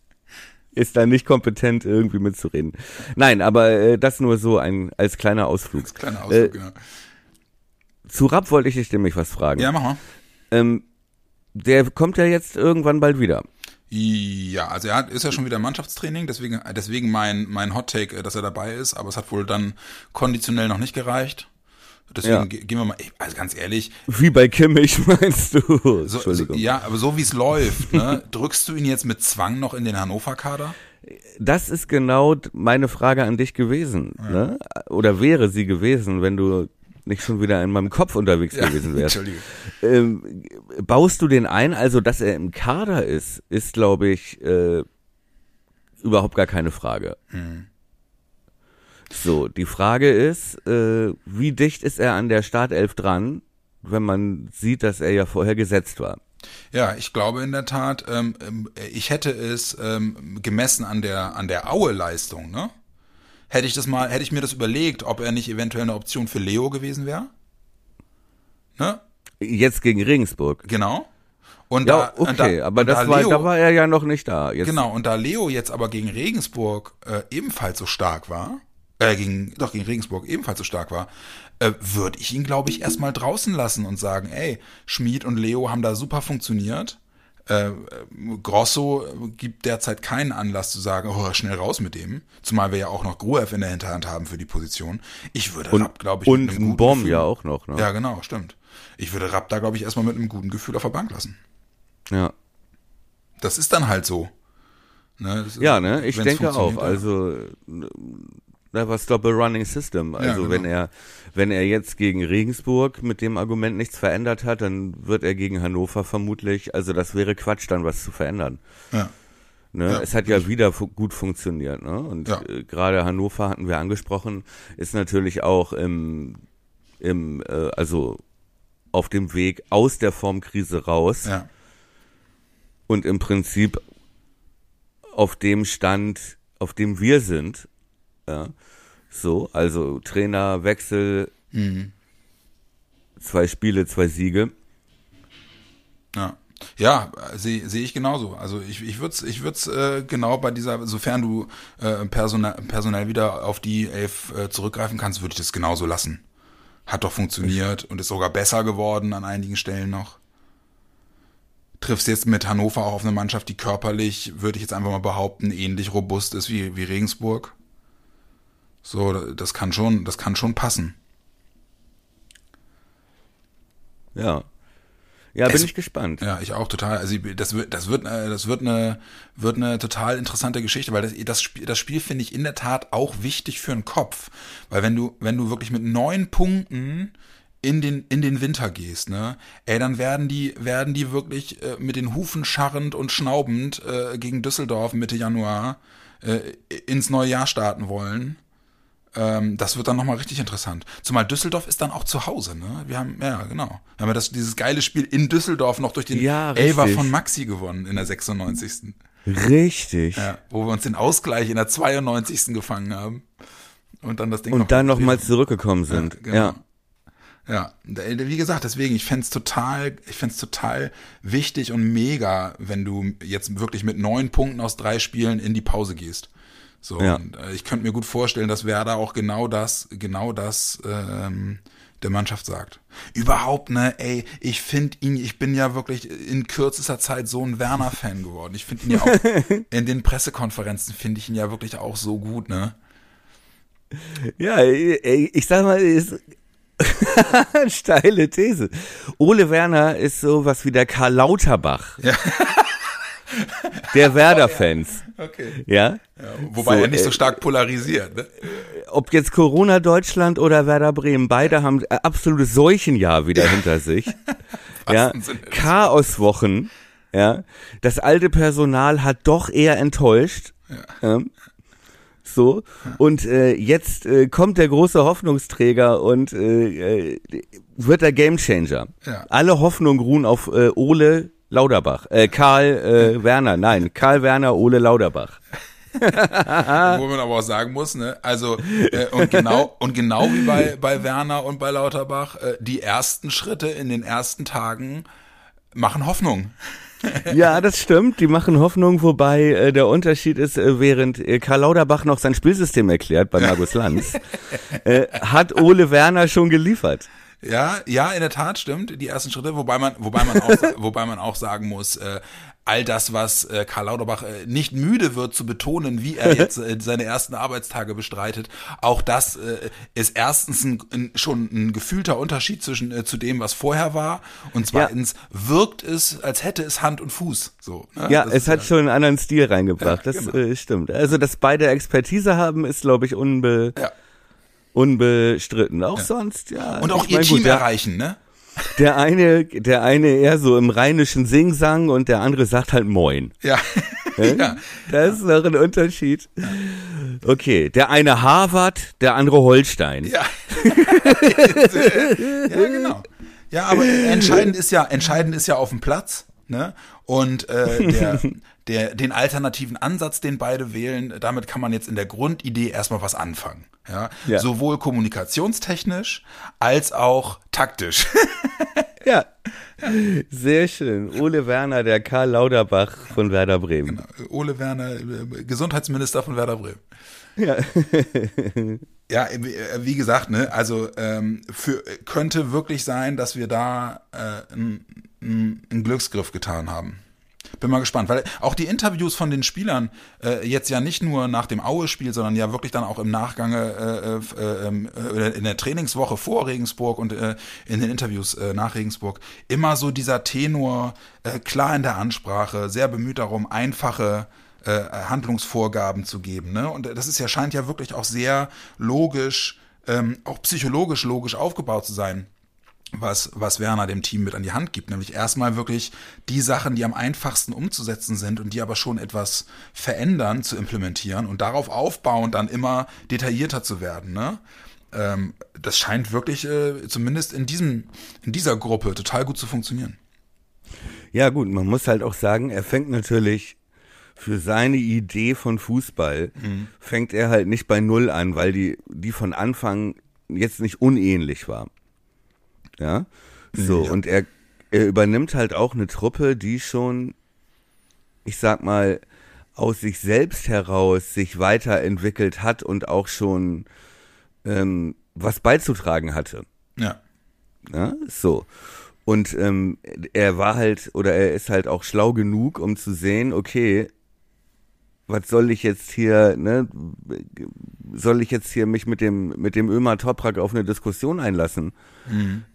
ist da nicht kompetent irgendwie mitzureden. Nein, aber äh, das nur so ein als kleiner Ausflug. Das kleine Ausdruck, Äh, genau. Zu Rapp wollte ich dich nämlich was fragen. Ja, mach mal. Ähm, der kommt ja jetzt irgendwann bald wieder. Ja, also er hat, ist ja schon wieder im Mannschaftstraining, deswegen, deswegen mein, mein Hot Take, äh, dass er dabei ist, aber es hat wohl dann konditionell noch nicht gereicht. Deswegen Ja. ge- gehen wir mal, also ganz ehrlich, Wie bei Kimmich meinst du? so, so, ja, aber so wie es läuft, ne, drückst du ihn jetzt mit Zwang noch in den Hannover-Kader? Das ist genau meine Frage an dich gewesen, ne? Oder wäre sie gewesen, wenn du nicht schon wieder in meinem Kopf unterwegs gewesen wärst. Ähm, baust du den ein, also dass er im Kader ist, ist glaube ich äh, überhaupt gar keine Frage. So, die Frage ist, äh, wie dicht ist er an der Startelf dran, wenn man sieht, dass er ja vorher gesetzt war? Ja, ich glaube in der Tat, ähm, ähm, ich hätte es ähm, gemessen an der an der Aue-Leistung, ne? Hätte ich das mal, hätte ich mir das überlegt, ob er nicht eventuell eine Option für Leo gewesen wäre? Ne? Jetzt gegen Regensburg. Genau. Und Ja, da, okay, da, aber das da war, Leo, da war er ja noch nicht da. Jetzt, Genau, und da Leo jetzt aber gegen Regensburg äh, ebenfalls so stark war, äh, gegen, doch gegen Regensburg ebenfalls so stark war, äh, würde ich ihn, glaube ich, erstmal draußen lassen und sagen, ey, Schmid und Leo haben da super funktioniert. Äh, Grosso gibt derzeit keinen Anlass zu sagen, oh, schnell raus mit dem. Zumal wir ja auch noch Gruev in der Hinterhand haben für die Position. Ich würde Und, Rapp, glaube ich, und mit einem ein guten Bomb Gefühl- ja auch noch. Ne? Ja, genau, stimmt. Ich würde Rapp da, glaube ich, erstmal mit einem guten Gefühl auf der Bank lassen. ja. Das ist dann halt so. Ne, Ja, ne, ich denke auch. Also n- never stop a running system. Also genau. wenn er wenn er jetzt gegen Regensburg mit dem Argument nichts verändert hat, dann wird er gegen Hannover vermutlich, also das wäre Quatsch, dann was zu verändern. Ja. Ne? Ja, es hat ja wieder fu gut funktioniert. Ne? Und Ja. äh, gerade Hannover hatten wir angesprochen, ist natürlich auch im, im äh, also auf dem Weg aus der Formkrise raus Ja. und im Prinzip auf dem Stand, auf dem wir sind. Ja. So, also Trainerwechsel, Mhm. zwei Spiele, zwei Siege. Ja, ja sehe seh ich genauso. Also ich, ich würde es ich würd's, äh, genau bei dieser, sofern du äh, personell, personell wieder auf die Elf äh, zurückgreifen kannst, würde ich das genauso lassen. Hat doch funktioniert und ist sogar besser geworden an einigen Stellen noch. Triffst jetzt mit Hannover auch auf eine Mannschaft, die körperlich, würde ich jetzt einfach mal behaupten, ähnlich robust ist wie, wie Regensburg. So, das kann schon, das kann schon passen. Ja. Ja, Es- bin ich gespannt. Ja, ich auch total. Also das wird, das wird, äh, das wird eine, wird eine total interessante Geschichte, weil das, das Spiel, das Spiel finde ich in der Tat auch wichtig für den Kopf, weil wenn du, wenn du wirklich mit neun Punkten in den in den Winter gehst, ne, ey, dann werden die werden die wirklich äh, mit den Hufen scharrend und schnaubend äh, gegen Düsseldorf Mitte Januar äh, ins neue Jahr starten wollen. Ähm, das wird dann nochmal richtig interessant. Zumal Düsseldorf ist dann auch zu Hause, ne? Wir haben, ja, genau. Wir haben ja das, dieses geile Spiel in Düsseldorf noch durch den Ja, Elfer von Maxi gewonnen in der 96. Richtig. Ja, wo wir uns den Ausgleich in der 92. gefangen haben. Und dann das Ding Und dann noch nochmal zurückgekommen sind. Ja, genau. Ja. Ja, wie gesagt, deswegen, ich fänd's total, ich fänd's total wichtig und mega, wenn du jetzt wirklich mit neun Punkten aus drei Spielen in die Pause gehst. So, Ja. und, äh, ich könnte mir gut vorstellen, dass Werder auch genau das, genau das ähm, der Mannschaft sagt. Überhaupt, ne, ey, ich finde ihn, ich bin ja wirklich in kürzester Zeit so ein Werner-Fan geworden. Ich finde ihn ja auch in den Pressekonferenzen finde ich ihn ja wirklich auch so gut, ne? Ja, ey, ich sag mal, ist steile These. Ole Werner ist sowas wie der Karl Lauterbach. Der Werder-Fans. Okay. Ja? Wobei So, er nicht so äh, stark polarisiert, ne? Ob jetzt Corona Deutschland oder Werder Bremen, beide haben absolutes Seuchenjahr wieder hinter sich. ja? Chaoswochen. Ja? Das alte Personal hat doch eher enttäuscht. Ähm, so. Und äh, jetzt äh, kommt der große Hoffnungsträger und äh, äh, wird der Gamechanger. Ja. Alle Hoffnungen ruhen auf äh, Ole Lauderbach. Äh, Karl äh, Werner, nein, Karl Werner, Ole Lauderbach. Wo man aber auch sagen muss, ne, also äh, und genau und genau wie bei bei Werner und bei Lauterbach, äh, die ersten Schritte in den ersten Tagen machen Hoffnung. Ja, das stimmt. Die machen Hoffnung, wobei äh, der Unterschied ist, äh, während äh, Karl Lauterbach noch sein Spielsystem erklärt bei Markus Lanz, äh, hat Ole Werner schon geliefert. Ja, ja, in der Tat stimmt, die ersten Schritte, wobei man, wobei man auch, wobei man auch sagen muss, äh, all das, was äh, Karl Lauterbach äh, nicht müde wird zu betonen, wie er jetzt äh, seine ersten Arbeitstage bestreitet, auch das äh, ist erstens ein, ein, schon ein gefühlter Unterschied zwischen äh, zu dem, was vorher war, und zweitens wirkt es, als hätte es Hand und Fuß. So. Ne? Ja, Das es hat schon einen anderen Stil reingebracht. Ja, das genau. äh, stimmt. Also, dass beide Expertise haben, ist, glaube ich, unbe Ja. Unbestritten. Auch sonst, ja. Und auch ihr Team gut, erreichen, ne? der eine, der eine eher so im rheinischen Singsang und der andere sagt halt Moin. Ja. ja. Das ist noch ein Unterschied. Okay, der eine Harvard, der andere Holstein. Ja. ja, genau. Ja, aber entscheidend ist ja, entscheidend ist ja auf dem Platz, ne? Und äh, der, der, den alternativen Ansatz, den beide wählen, damit kann man jetzt in der Grundidee erstmal was anfangen. Ja? Ja. Sowohl kommunikationstechnisch als auch taktisch. Ja. Sehr schön. Ole Werner, der Karl Lauterbach von Werder Bremen. Ole Werner, äh, Gesundheitsminister von Werder Bremen. Ja. Ja, wie- wie gesagt, ne, also ähm, für, könnte wirklich sein, dass wir da äh, einen Glücksgriff getan haben. Bin mal gespannt, weil auch die Interviews von den Spielern äh, jetzt ja nicht nur nach dem Aue-Spiel, sondern ja wirklich dann auch im Nachgang äh, äh, äh, ähm, äh, in der Trainingswoche vor Regensburg und äh, in den Interviews äh, nach Regensburg immer so dieser Tenor klar in der Ansprache, sehr bemüht darum, einfache Handlungsvorgaben zu geben. Ne? Und das ist ja scheint ja wirklich auch sehr logisch, ähm, auch psychologisch logisch aufgebaut zu sein was, was Werner dem Team mit an die Hand gibt. Nämlich erstmal wirklich die Sachen, die am einfachsten umzusetzen sind und die aber schon etwas verändern, zu implementieren und darauf aufbauend dann immer detaillierter zu werden. Ne? Ähm, das scheint wirklich, äh, zumindest in, diesem, in dieser Gruppe, total gut zu funktionieren. Ja, gut, man muss halt auch sagen, er fängt natürlich für seine Idee von Fußball, fängt er halt nicht bei Null an, weil die, die von Anfang jetzt nicht unähnlich war. Ja. So, Ja. und er, er übernimmt halt auch eine Truppe, die schon, ich sag mal, aus sich selbst heraus sich weiterentwickelt hat und auch schon ähm, was beizutragen hatte. Ja. Ja, so. Und ähm, er war halt, oder er ist halt auch schlau genug, um zu sehen, okay, was soll ich jetzt hier, ne, soll ich jetzt hier mich mit dem, mit dem Ömer Toprak auf eine Diskussion einlassen?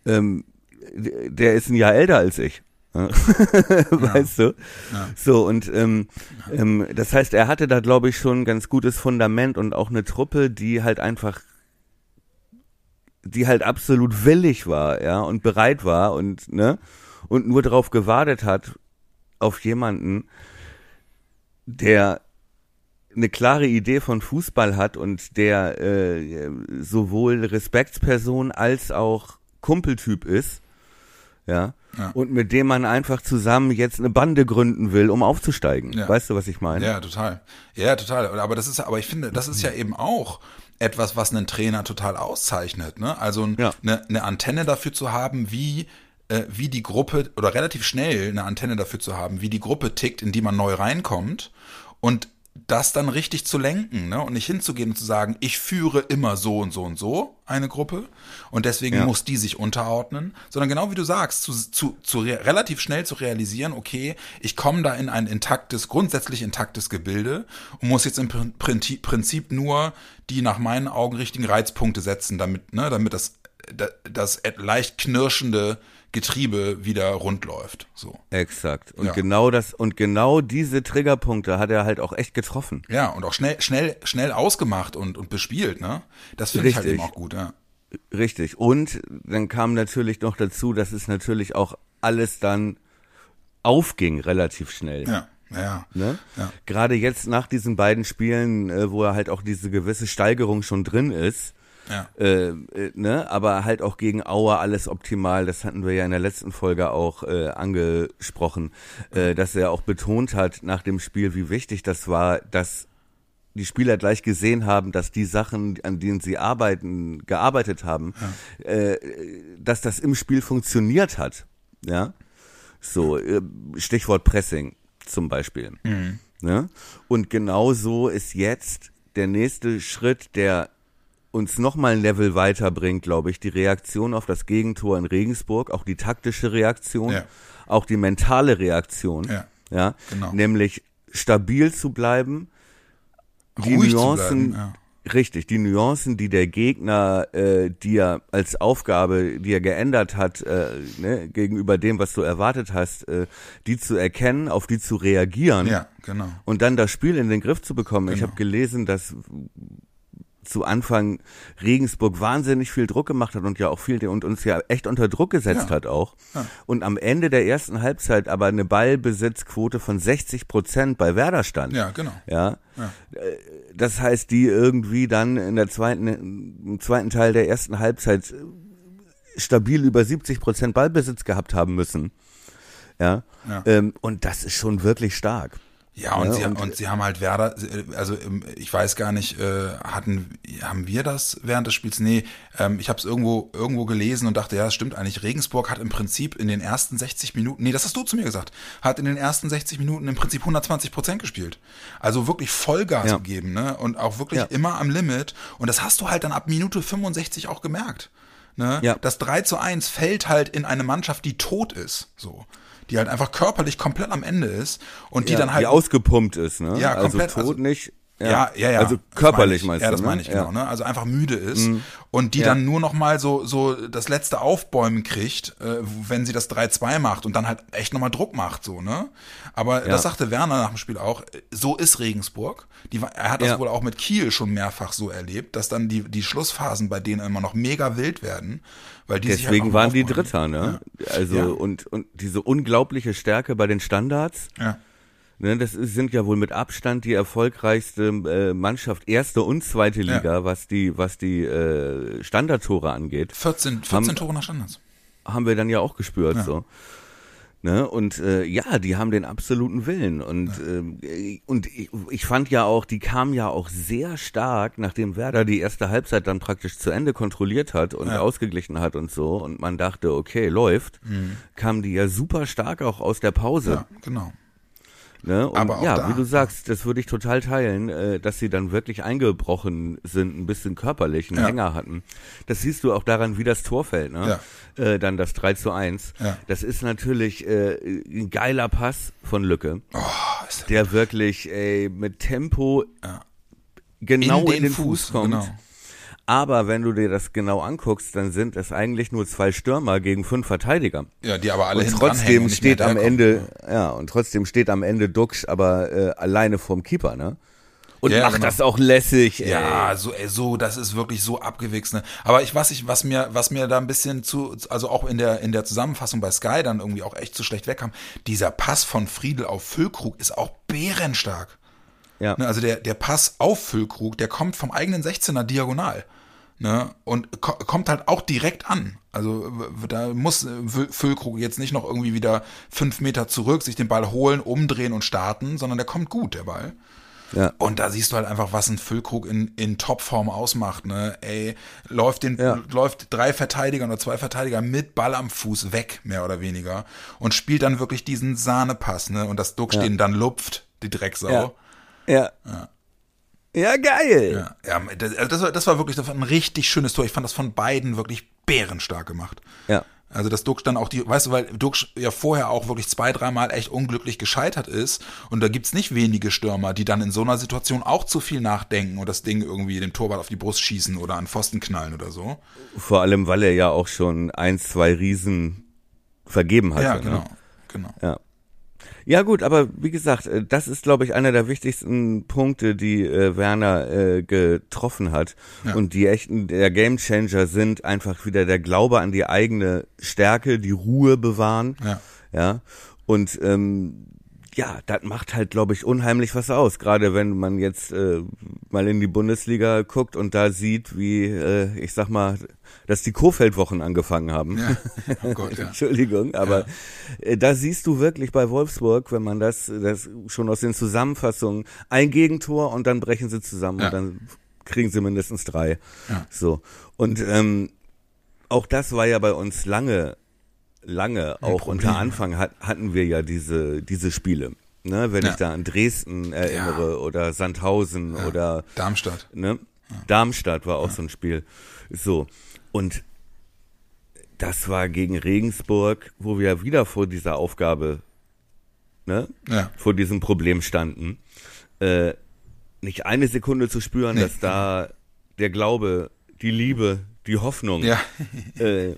Ähm, d- der ist ein Jahr älter als ich. Ja. weißt du? Ja. So, und ähm, ähm, das heißt, er hatte da, glaube ich, schon ein ganz gutes Fundament und auch eine Truppe, die halt einfach die halt absolut willig war, ja, und bereit war und, ne, und nur darauf gewartet hat, auf jemanden, der eine klare Idee von Fußball hat und der äh, sowohl Respektsperson als auch Kumpeltyp ist, ja, Ja. und mit dem man einfach zusammen jetzt eine Bande gründen will, um aufzusteigen. Ja. Weißt du, was ich meine? Ja, total. Ja, total. Aber das ist, aber ich finde, das ist ja eben auch etwas, was einen Trainer total auszeichnet. Ne? Also ein- Ja. eine, eine Antenne dafür zu haben, wie äh, wie die Gruppe oder relativ schnell eine Antenne dafür zu haben, wie die Gruppe tickt, in die man neu reinkommt und das dann richtig zu lenken ne? und nicht hinzugehen und zu sagen, ich führe immer so und so und so eine Gruppe und deswegen Ja. muss die sich unterordnen, sondern genau wie du sagst, zu, zu, zu re relativ schnell zu realisieren, okay, ich komme da in ein intaktes, grundsätzlich intaktes Gebilde und muss jetzt im Prin- Prinzip, Prinzip nur die nach meinen Augen richtigen Reizpunkte setzen, damit, ne, damit das, da- das leicht knirschende Getriebe wieder rund läuft. So. Exakt. Und Ja. genau das, und genau diese Triggerpunkte hat er halt auch echt getroffen. Ja, und auch schnell, schnell, schnell ausgemacht und, und bespielt, ne? Das finde ich halt eben auch gut, ja. Richtig. Und dann kam natürlich noch dazu, dass es natürlich auch alles dann aufging relativ schnell. Ja, Ja. Ne? Ja. Gerade jetzt nach diesen beiden Spielen, äh, wo er halt auch diese gewisse Steigerung schon drin ist, Ja. äh, äh, ne, aber halt auch gegen Auer alles optimal. Das hatten wir ja in der letzten Folge auch äh, angesprochen, äh, dass er auch betont hat nach dem Spiel, wie wichtig das war, dass die Spieler gleich gesehen haben, dass die Sachen, an denen sie arbeiten, gearbeitet haben, äh, dass das im Spiel funktioniert hat. Ja, so äh, Stichwort Pressing zum Beispiel. Ne? Und genau so ist jetzt der nächste Schritt, der uns nochmal ein Level weiterbringt, glaube ich, die Reaktion auf das Gegentor in Regensburg, auch die taktische Reaktion, Ja. auch die mentale Reaktion, Ja. ja, Genau. nämlich stabil zu bleiben, die Ruhig Nuancen, bleiben, richtig, die Nuancen, die der Gegner äh, dir als Aufgabe, die er geändert hat, äh, ne, gegenüber dem, was du erwartet hast, äh, die zu erkennen, auf die zu reagieren Ja, genau. und dann das Spiel in den Griff zu bekommen. Ich Genau. habe gelesen, dass zu Anfang Regensburg wahnsinnig viel Druck gemacht hat und ja auch viel und uns ja echt unter Druck gesetzt Ja. hat auch. Ja. Und am Ende der ersten Halbzeit aber eine Ballbesitzquote von 60 Prozent bei Werder stand. Ja, genau. Ja. Ja. Äh, Das heißt, die irgendwie dann in der zweiten, im zweiten Teil der ersten Halbzeit stabil über 70 Prozent Ballbesitz gehabt haben müssen. Ja. Ja. Ähm, und das ist schon wirklich stark. Ja, und, Ja, sie, und- und, sie haben halt Werder, also ähm, ich weiß gar nicht, äh, hatten, haben wir das während des Spiels? Nee, ähm, ich habe es irgendwo, irgendwo gelesen und dachte, ja, das stimmt eigentlich. Regensburg hat im Prinzip in den ersten 60 Minuten, nee, das hast du zu mir gesagt, hat in den ersten 60 Minuten im Prinzip 120 Prozent gespielt. Also wirklich Vollgas Ja. gegeben, ne? Und auch wirklich Ja. immer am Limit. Und das hast du halt dann ab Minute 65 auch gemerkt. Ne? Ja. Das 3 zu 1 fällt halt in eine Mannschaft, die tot ist. So. Die halt einfach körperlich komplett am Ende ist und die ja, dann halt die ausgepumpt ist, ne? Ja, also komplett, tot also- nicht. Ja, ja, ja. Also Das körperlich meine ich. meinst du? Ja, das ne? meine ich genau, Ja. ne? Also einfach müde ist und die Ja. dann nur noch mal so so das letzte Aufbäumen kriegt, äh, wenn sie das 3-2 macht und dann halt echt noch mal Druck macht so, ne? Aber Ja. das sagte Werner nach dem Spiel auch, so ist Regensburg. Die, er hat das wohl auch mit Kiel schon mehrfach so erlebt, dass dann die die Schlussphasen bei denen immer noch mega wild werden, weil die sich halt Deswegen noch waren die. Dritter, ne? Also und und diese unglaubliche Stärke bei den Standards, Ja. Ne, das ist, sind ja wohl mit Abstand die erfolgreichste äh, Mannschaft erste und zweite Ja. Liga, was die was die äh, Standardtore angeht. 14 14 Haben- Tore nach Standards. haben wir dann ja auch gespürt Ja. so. Ne? Und äh, ja, die haben den absoluten Willen. Und, ähm, äh, und ich, ich fand ja auch, die kamen ja auch sehr stark, nachdem Werder die erste Halbzeit dann praktisch zu Ende kontrolliert hat und Ja. ausgeglichen hat und so. Und man dachte, okay, läuft, kamen die ja super stark auch aus der Pause. Ja, genau. Ne? Und Aber auch ja, da- wie du sagst, das würde ich total teilen, äh, dass sie dann wirklich eingebrochen sind, ein bisschen körperlich, einen Ja. Hänger hatten. Das siehst du auch daran, wie das Tor fällt, ne? Äh, dann das 3 zu 1. Ja. Das ist natürlich äh, ein geiler Pass von Lücke, Oh, ist der wirklich ey, mit Tempo Ja. genau in den, Fuß, kommt. Genau. Aber wenn du dir das genau anguckst, dann sind es eigentlich nur zwei Stürmer gegen fünf Verteidiger. Ja, die aber alle Und hinten dranhängen trotzdem und nicht mehr steht am. Ende, ja, und trotzdem steht am Ende Duxch aber äh, alleine vorm Keeper, ne? Und Ja, macht genau. das auch lässig, ey. Ja, so, ey, so, das ist wirklich so abgewichst. Ne? Aber ich was ich, was mir, was mir da ein bisschen zu, also auch in der in der Zusammenfassung bei Sky dann irgendwie auch echt zu schlecht wegkam. Dieser Pass von Friedel auf Füllkrug ist auch bärenstark. Ja. Ne? Also der der Pass auf Füllkrug, der kommt vom eigenen 16er diagonal. Ne? Und ko kommt halt auch direkt an. Also da muss äh, Füllkrug jetzt nicht noch irgendwie wieder fünf Meter zurück, sich den Ball holen, umdrehen und starten, sondern der kommt gut, der Ball. Ja. Und da siehst du halt einfach, was ein Füllkrug in, in Topform ausmacht, ne? Ey, läuft den, Ja. läuft drei Verteidiger oder zwei Verteidiger mit Ball am Fuß weg, mehr oder weniger. Und spielt dann wirklich diesen Sahnepass, ne? Und das Duck den dann lupft, die Drecksau. Ja. Ja, ja geil. Ja, ja das, also das, war, das war wirklich das war ein richtig schönes Tor. Ich fand das von beiden wirklich bärenstark gemacht. Ja. Also dass Duxch dann auch die, weißt du, weil Duxch ja vorher auch wirklich zwei, dreimal echt unglücklich gescheitert ist und da gibt's nicht wenige Stürmer, die dann in so einer Situation auch zu viel nachdenken und das Ding irgendwie dem Torwart auf die Brust schießen oder an Pfosten knallen oder so. Vor allem, weil er ja auch schon ein, zwei Riesen vergeben hatte. ja, ne? genau, genau. Ja. Ja gut, aber wie gesagt, äh, das ist, glaube ich, einer der wichtigsten Punkte, die äh, Werner äh, getroffen hat. Ja. Und die echten, der Gamechanger sind einfach wieder der Glaube an die eigene Stärke, die Ruhe bewahren. Ja. Ja. Und ähm, ja, das macht halt, glaube ich, unheimlich was aus. Gerade wenn man jetzt äh, mal in die Bundesliga guckt und da sieht, wie, äh, ich sag mal, dass die Kofeld-Wochen angefangen haben. Ja. Oh Gott, ja. Entschuldigung, aber ja. äh, da siehst du wirklich bei Wolfsburg, wenn man das, das schon aus den Zusammenfassungen, ein Gegentor und dann brechen sie zusammen ja. und dann kriegen sie mindestens drei. Ja. So. Und ähm, auch das war ja bei uns lange lange, auch unter Anfang hat, hatten wir ja diese, diese Spiele. Ne, wenn ja. ich da an Dresden erinnere ja. oder Sandhausen ja. oder Darmstadt. Ne? Darmstadt war auch so ein Spiel. So. Und das war gegen Regensburg, wo wir wieder vor dieser Aufgabe, ne, vor diesem Problem standen. Äh, nicht eine Sekunde zu spüren, nee. dass da der Glaube, die Liebe, die Hoffnung äh,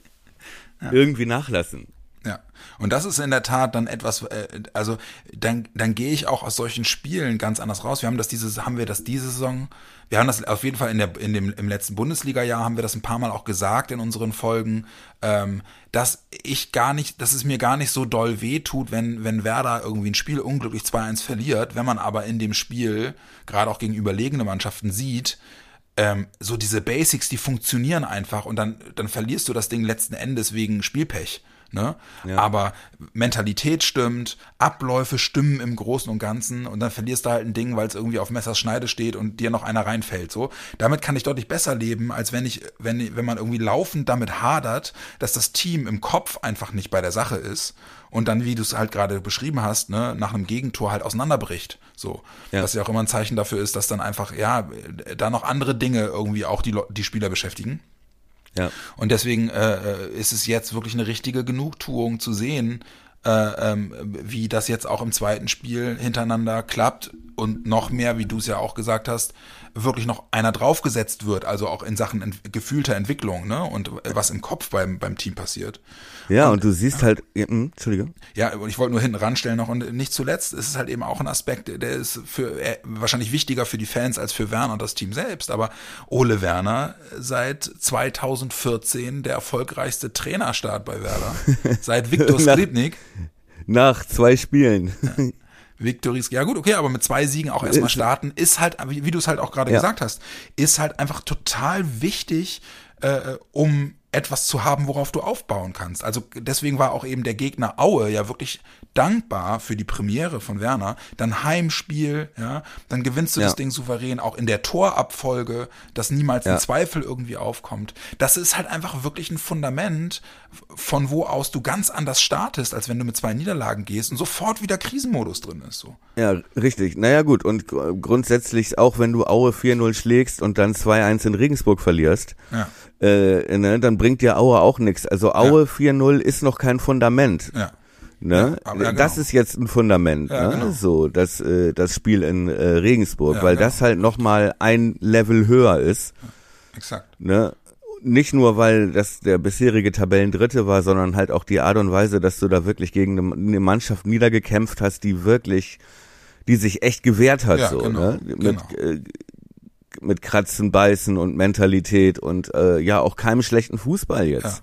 ja. irgendwie nachlassen. Ja, und das ist in der Tat dann etwas, äh, also dann, dann gehe ich auch aus solchen Spielen ganz anders raus. Wir haben das diese, haben wir das diese Saison, wir haben das auf jeden Fall in der, in dem, im letzten Bundesliga-Jahr haben wir das ein paar Mal auch gesagt in unseren Folgen, ähm, dass ich gar nicht, dass es mir gar nicht so doll weh tut, wenn, wenn Werder irgendwie ein Spiel unglücklich 2-1 verliert, wenn man aber in dem Spiel, gerade auch gegen überlegene Mannschaften sieht, ähm, so diese Basics, die funktionieren einfach und dann, dann verlierst du das Ding letzten Endes wegen Spielpech. Ne? Ja. Aber Mentalität stimmt, Abläufe stimmen im Großen und Ganzen und dann verlierst du halt ein Ding, weil es irgendwie auf Messers Schneide steht und dir noch einer reinfällt. So, damit kann ich deutlich besser leben, als wenn ich, wenn, wenn man irgendwie laufend damit hadert, dass das Team im Kopf einfach nicht bei der Sache ist und dann, wie du es halt gerade beschrieben hast, ne, nach einem Gegentor halt auseinanderbricht. So. Ja. Was ja auch immer ein Zeichen dafür ist, dass dann einfach, ja, da noch andere Dinge irgendwie auch die, die Spieler beschäftigen. Ja. Und deswegen äh, äh, ist es jetzt wirklich eine richtige Genugtuung zu sehen, äh, ähm, wie das jetzt auch im zweiten Spiel hintereinander klappt und noch mehr, wie du es ja auch gesagt hast, wirklich noch einer draufgesetzt wird, also auch in Sachen ent gefühlter Entwicklung, ne? Und was im Kopf beim, beim Team passiert. Ja, und, und du siehst ja, halt, ja, hm, Entschuldige. Ja, und ich wollte nur hinten ranstellen noch und nicht zuletzt ist es halt eben auch ein Aspekt, der ist für äh, wahrscheinlich wichtiger für die Fans als für Werner und das Team selbst, aber Ole Werner seit 2014 der erfolgreichste Trainerstart bei Werder. seit Viktor Skripnik. Nach zwei Spielen. Victories, ja gut, okay, aber mit zwei Siegen auch erstmal starten, ist halt, wie, wie du es halt auch gerade ja. gesagt hast, ist halt einfach total wichtig, äh, um etwas zu haben, worauf du aufbauen kannst. Also deswegen war auch eben der Gegner Aue ja wirklich dankbar für die Premiere von Werner. Dann Heimspiel, ja, dann gewinnst du ja. das Ding souverän, auch in der Torabfolge, dass niemals ja. ein Zweifel irgendwie aufkommt. Das ist halt einfach wirklich ein Fundament, von wo aus du ganz anders startest, als wenn du mit zwei Niederlagen gehst und sofort wieder Krisenmodus drin ist. So. Ja, richtig. Naja gut, und grundsätzlich auch wenn du Aue 4-0 schlägst und dann 2-1 in Regensburg verlierst, ja. äh, ne, dann bringt dir Aue auch nichts. Also Aue ja. 4-0 ist noch kein Fundament. Ja. Ne? Ja, ja, das genau. ist jetzt ein Fundament, ja, ne? Genau. so das äh, das Spiel in äh, Regensburg, weil genau. das halt noch mal ein Level höher ist. Exakt. Ne? Nicht nur, weil das der bisherige Tabellendritte war, sondern halt auch die Art und Weise, dass du da wirklich gegen eine, Mannschaft niedergekämpft hast, die wirklich, die sich echt gewehrt hat, so, genau, ne? Mit, genau. äh, mit Kratzen, Beißen und Mentalität und äh, ja auch keinem schlechten Fußball jetzt.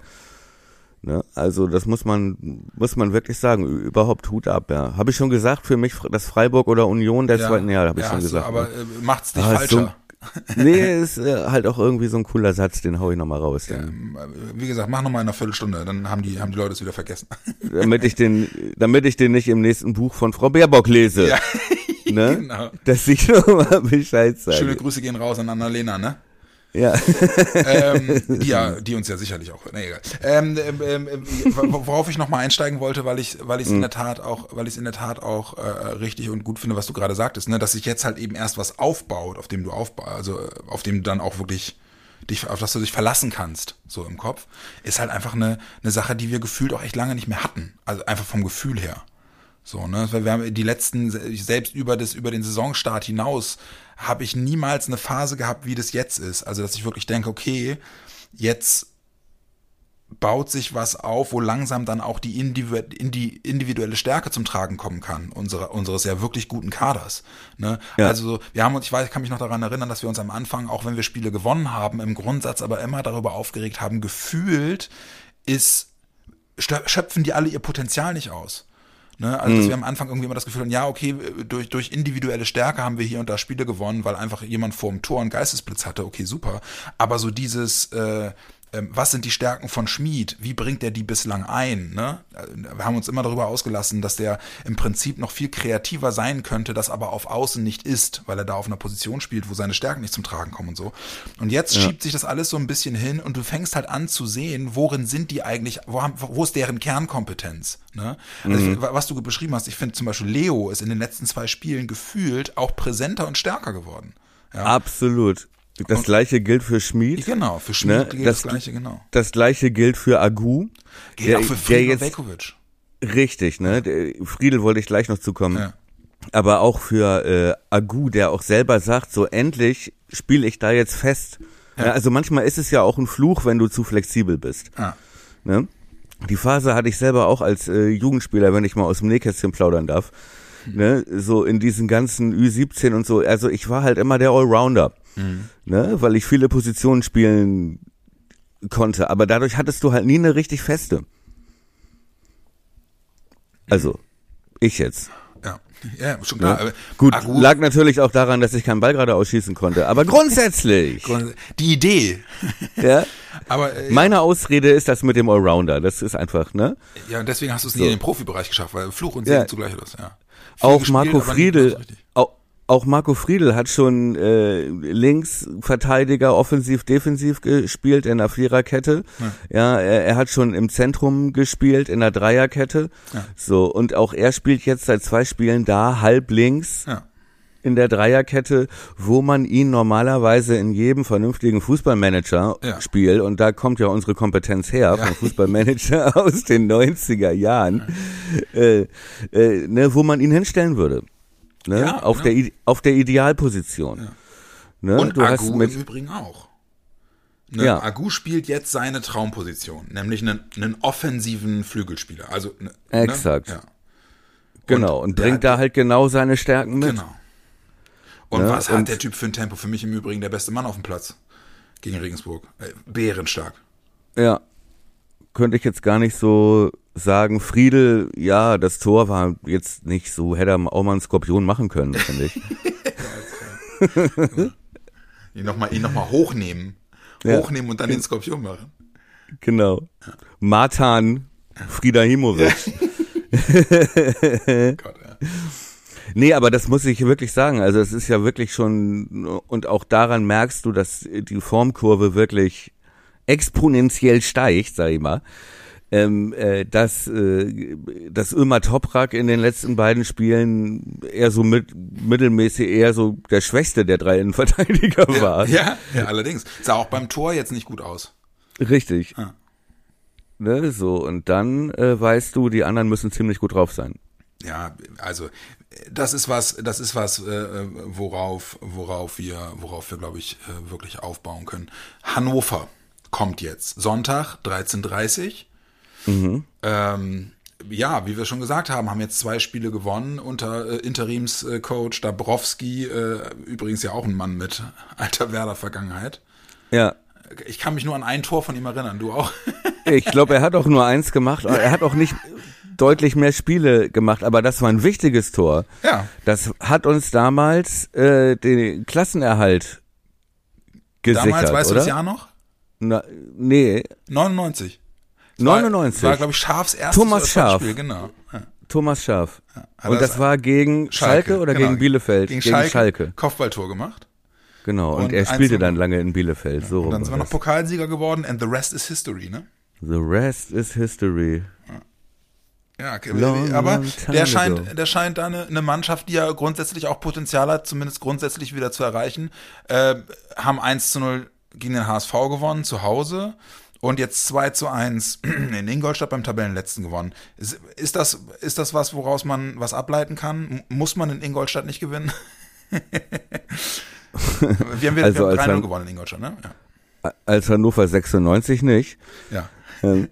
Ne? Also das muss man muss man wirklich sagen. Überhaupt Hut ab. Ja, habe ich schon gesagt. Für mich das Freiburg oder Union der ja, zweiten Jahr habe ich ja, schon gesagt. Aber ne? äh, macht's nicht ah, falscher. Nee, ist äh, halt auch irgendwie so ein cooler Satz, den hau ich nochmal raus. Ja, wie gesagt, mach nochmal in einer Viertelstunde, dann haben die, haben die Leute es wieder vergessen. damit ich den, damit ich den nicht im nächsten Buch von Frau Baerbock lese. Ja. ne? genau. Dass ich nochmal Bescheid sage. Schöne Grüße gehen raus an Annalena, ne? Ja. ähm, die, ja, die uns ja sicherlich auch. Nee, egal. Ähm, ähm, ähm worauf ich nochmal einsteigen wollte, weil ich, weil ich es mhm. in der Tat auch, weil ich es in der Tat auch äh, richtig und gut finde, was du gerade sagtest, ne, dass sich jetzt halt eben erst was aufbaut, auf dem du aufbaust, also auf dem du dann auch wirklich dich, auf das du dich verlassen kannst, so im Kopf, ist halt einfach eine, eine Sache, die wir gefühlt auch echt lange nicht mehr hatten. Also einfach vom Gefühl her. So, ne? Wir haben die letzten, selbst über das, über den Saisonstart hinaus, habe ich niemals eine Phase gehabt, wie das jetzt ist. Also, dass ich wirklich denke, okay, jetzt baut sich was auf, wo langsam dann auch die individuelle Stärke zum Tragen kommen kann, unsere, unseres ja wirklich guten Kaders. Ne? Ja. Also wir haben uns, ich weiß, ich kann mich noch daran erinnern, dass wir uns am Anfang, auch wenn wir Spiele gewonnen haben, im Grundsatz aber immer darüber aufgeregt haben, gefühlt ist, schöpfen die alle ihr Potenzial nicht aus. Ne? Also dass wir am Anfang irgendwie immer das Gefühl haben, ja, okay, durch, durch individuelle Stärke haben wir hier und da Spiele gewonnen, weil einfach jemand vor dem Tor einen Geistesblitz hatte, okay, super. Aber so dieses, äh, was sind die Stärken von Schmid? Wie bringt er die bislang ein? Ne? Wir haben uns immer darüber ausgelassen, dass der im Prinzip noch viel kreativer sein könnte, das aber auf Außen nicht ist, weil er da auf einer Position spielt, wo seine Stärken nicht zum Tragen kommen und so. Und jetzt Ja. schiebt sich das alles so ein bisschen hin und du fängst halt an zu sehen, worin sind die eigentlich, wo, haben, wo ist deren Kernkompetenz? Ne? Also Mhm. ich, was du beschrieben hast, ich finde zum Beispiel Leo ist in den letzten zwei Spielen gefühlt auch präsenter und stärker geworden. Ja? Absolut. Das gleiche gilt für Schmid. Genau, für Schmid Ne, gilt das- das, Gleiche, genau. Das gleiche gilt für Agu. Gilt der- auch für Friedel jetzt- Velkovic. Richtig, ne? Der, Friedel wollte ich gleich noch zukommen. Ja. Aber auch für äh, Agu, der auch selber sagt, so endlich spiele ich da jetzt fest. Ja. also manchmal ist es ja auch ein Fluch, wenn du zu flexibel bist. Ja. Ne? Die Phase hatte ich selber auch als äh, Jugendspieler, wenn ich mal aus dem Nähkästchen plaudern darf. Ne? So in diesen ganzen Ü17 und so. Also ich war halt immer der Allrounder. Ne? Weil ich viele Positionen spielen konnte. Aber dadurch hattest du halt nie eine richtig feste. Also, ich jetzt. Ja, ja schon Ne? klar. Aber Gut, Agu, lag natürlich auch daran, dass ich keinen Ball gerade ausschießen konnte. Aber grundsätzlich, die Idee. ja, Aber äh, meine Ausrede ist das mit dem Allrounder. Das ist einfach, ne? ja, und deswegen hast du es nie So. in den Profibereich geschafft, weil Fluch und Ja. Segen zugleich ist. Ja. Viel Auch gespielt, Marco Friedel, auch, auch Marco Friedel hat schon äh, Linksverteidiger offensiv defensiv gespielt in der Viererkette. Ja, er, er hat schon im Zentrum gespielt in der Dreierkette. Ja. So und auch er spielt jetzt seit zwei Spielen da halb links Ja. in der Dreierkette, wo man ihn normalerweise in jedem vernünftigen Fußballmanager Ja. spielt und da kommt ja unsere Kompetenz her Ja. vom Fußballmanager aus den 90er Jahren, äh, äh, ne, wo man ihn hinstellen würde. Ne? Ja, auf, genau. der, auf der Idealposition. Ne? Und du hast Agu im Übrigen auch. Ne, Ja. Agu spielt jetzt seine Traumposition, nämlich einen, einen offensiven Flügelspieler. Also ne, Exakt. Ne? Ja. genau, und, bringt da halt genau seine Stärken mit. Genau. Und Ja, was hat und- der Typ für ein Tempo? Für mich im Übrigen der beste Mann auf dem Platz gegen Regensburg. Äh, bärenstark. Ja. Könnte ich jetzt gar nicht so sagen. Friedel, ja, das Tor war jetzt nicht so, hätte er auch mal einen Skorpion machen können, finde ich. Ihn nochmal noch mal hochnehmen. Ja. Hochnehmen und dann den Skorpion machen. genau. Martan Friedahimovic. Gott, ja. Nee, aber das muss ich wirklich sagen. Also es ist ja wirklich schon, und auch daran merkst du, dass die Formkurve wirklich exponentiell steigt, sag ich mal. Ähm, äh, dass, äh, dass Ömer Toprak in den letzten beiden Spielen eher so mit, mittelmäßig eher so der schwächste der drei Innenverteidiger war. Ja, ja, allerdings. Sah auch beim Tor jetzt nicht gut aus. Richtig. Ja. Ne, so, und dann äh, weißt du, die anderen müssen ziemlich gut drauf sein. Ja, also das ist was, das ist was, äh, worauf, worauf wir, worauf wir, glaube ich, äh, wirklich aufbauen können. Hannover kommt jetzt Sonntag 13:30. Ähm, ja, wie wir schon gesagt haben, haben jetzt zwei Spiele gewonnen unter äh, Interimscoach Dabrowski, äh, übrigens ja auch ein Mann mit alter Werder-Vergangenheit. Ja. Ich kann mich nur an ein Tor von ihm erinnern, du auch? Ich glaube, er hat auch nur eins gemacht. Er hat auch nicht deutlich mehr Spiele gemacht, aber das war ein wichtiges Tor. Ja. Das hat uns damals äh, den Klassenerhalt gesichert, Damals, weißt du das Jahr noch? Na, nee, 99. 99. War, war glaube ich, Scharfs erstes Thomas oder Scharf. Spiel, genau. Ja. Thomas Scharf. Hat Und das war gegen Schalke, oder genau. gegen Bielefeld? Gegen, Schalke, Kopfballtor gemacht. Genau. Und, Und er spielte 1-0. dann lange in Bielefeld. So Und dann sind wir noch. Pokalsieger geworden and the rest is history, ne? The rest is history. Ja, okay, Long, aber long der ago. scheint, der scheint da eine, eine Mannschaft, die ja grundsätzlich auch Potenzial hat, zumindest grundsätzlich wieder zu erreichen. Äh, haben 1 zu 0 gegen den HSV gewonnen, zu Hause. Und jetzt 2 zu 1 in Ingolstadt beim Tabellenletzten gewonnen. Ist, ist, das, ist das was, woraus man was ableiten kann? Muss man in Ingolstadt nicht gewinnen? wir haben, wir, Also wir haben 3-0 man- gewonnen in Ingolstadt, ne? Ja. Als Hannover 96 nicht. ja. Ähm,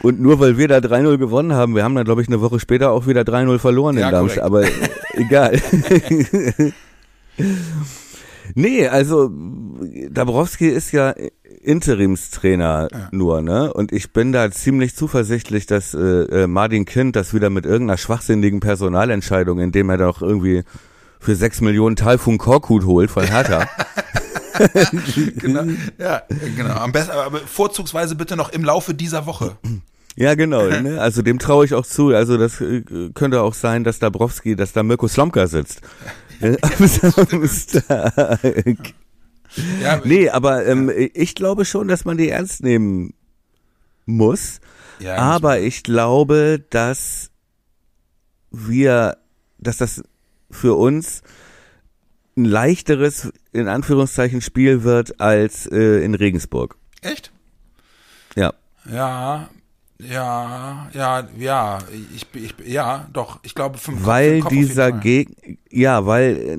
Und nur weil wir da 3-0 gewonnen haben, wir haben dann, glaube ich, eine Woche später auch wieder 3-0 verloren Ja, in Darmstadt, aber äh, egal. nee, also Dabrowski ist ja Interimstrainer Ja. nur, ne? Und ich bin da ziemlich zuversichtlich, dass äh, äh, Martin Kind das wieder mit irgendeiner schwachsinnigen Personalentscheidung, indem er doch irgendwie für sechs Millionen Taifun Korkut holt von Hertha. genau. Ja, genau. Am besten, aber vorzugsweise bitte noch im Laufe dieser Woche. ja, genau. Ne? Also dem traue ich auch zu. Also das äh, könnte auch sein, dass Dabrowski, dass da Mirko Slomka sitzt. Äh, am Samstag. Ja, nee, aber ähm, ich glaube schon, dass man die ernst nehmen muss. ja, Aber ich glaube, dass wir, dass das für uns ein leichteres, in Anführungszeichen, Spiel wird als äh, in Regensburg. Echt? Ja. Ja, ja, ja, ja, ich, ich, ja, doch, ich glaube, für den Kopf, für Weil den dieser. Gegner, ja, weil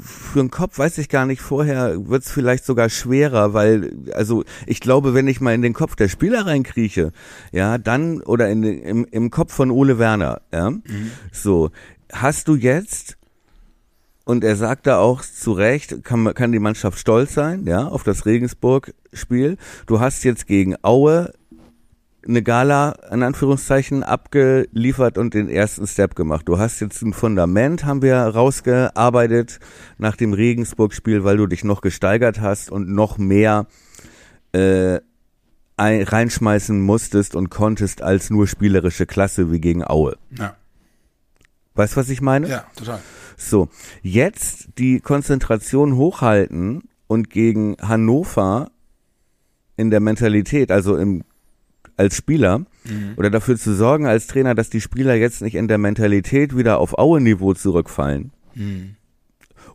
für den Kopf weiß ich gar nicht, vorher wird's vielleicht sogar schwerer, weil, also ich glaube, wenn ich mal in den Kopf der Spieler reinkrieche, ja, dann, oder in, im, im Kopf von Ole Werner, ja, Mhm. so, hast du jetzt, und er sagt da auch zu Recht, kann, kann die Mannschaft stolz sein, ja, auf das Regensburg-Spiel. Du hast jetzt gegen Aue eine Gala, in Anführungszeichen, abgeliefert und den ersten Step gemacht. Du hast jetzt ein Fundament, haben wir rausgearbeitet nach dem Regensburg-Spiel, weil du dich noch gesteigert hast und noch mehr äh, ein, reinschmeißen musstest und konntest als nur spielerische Klasse wie gegen Aue. Ja, Weißt du, was ich meine? ja, total. So, jetzt die Konzentration hochhalten und gegen Hannover in der Mentalität, also im, als Spieler, Mhm. oder dafür zu sorgen als Trainer, dass die Spieler jetzt nicht in der Mentalität wieder auf Aue-Niveau zurückfallen. Mhm.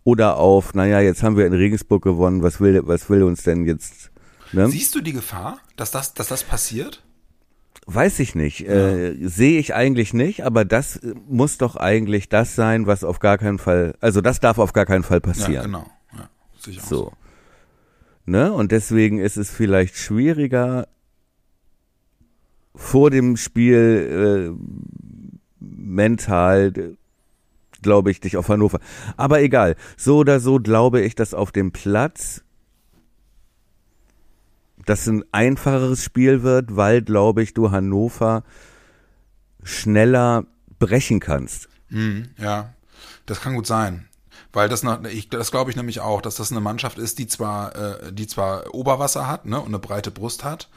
Oder auf, naja, jetzt haben wir in Regensburg gewonnen, was will, was will uns denn jetzt, ne? Siehst du die Gefahr, dass das, dass das passiert? Weiß ich nicht. Äh, Sehe ich eigentlich nicht, aber das äh, muss doch eigentlich das sein, was auf gar keinen Fall, also das darf auf gar keinen Fall passieren. Ja, genau. Ja, sicher. So. Ne? Und deswegen ist es vielleicht schwieriger, vor dem Spiel äh, mental, glaube ich, dich auf Hannover. Aber egal. So oder so glaube ich, dass auf dem Platz das ein einfacheres Spiel wird, weil, glaube ich, du Hannover schneller brechen kannst. Mhm, ja, das kann gut sein. Weil das, ich, das glaube ich nämlich auch, dass das eine Mannschaft ist, die zwar, äh, die zwar Oberwasser hat, ne, und eine breite Brust hat,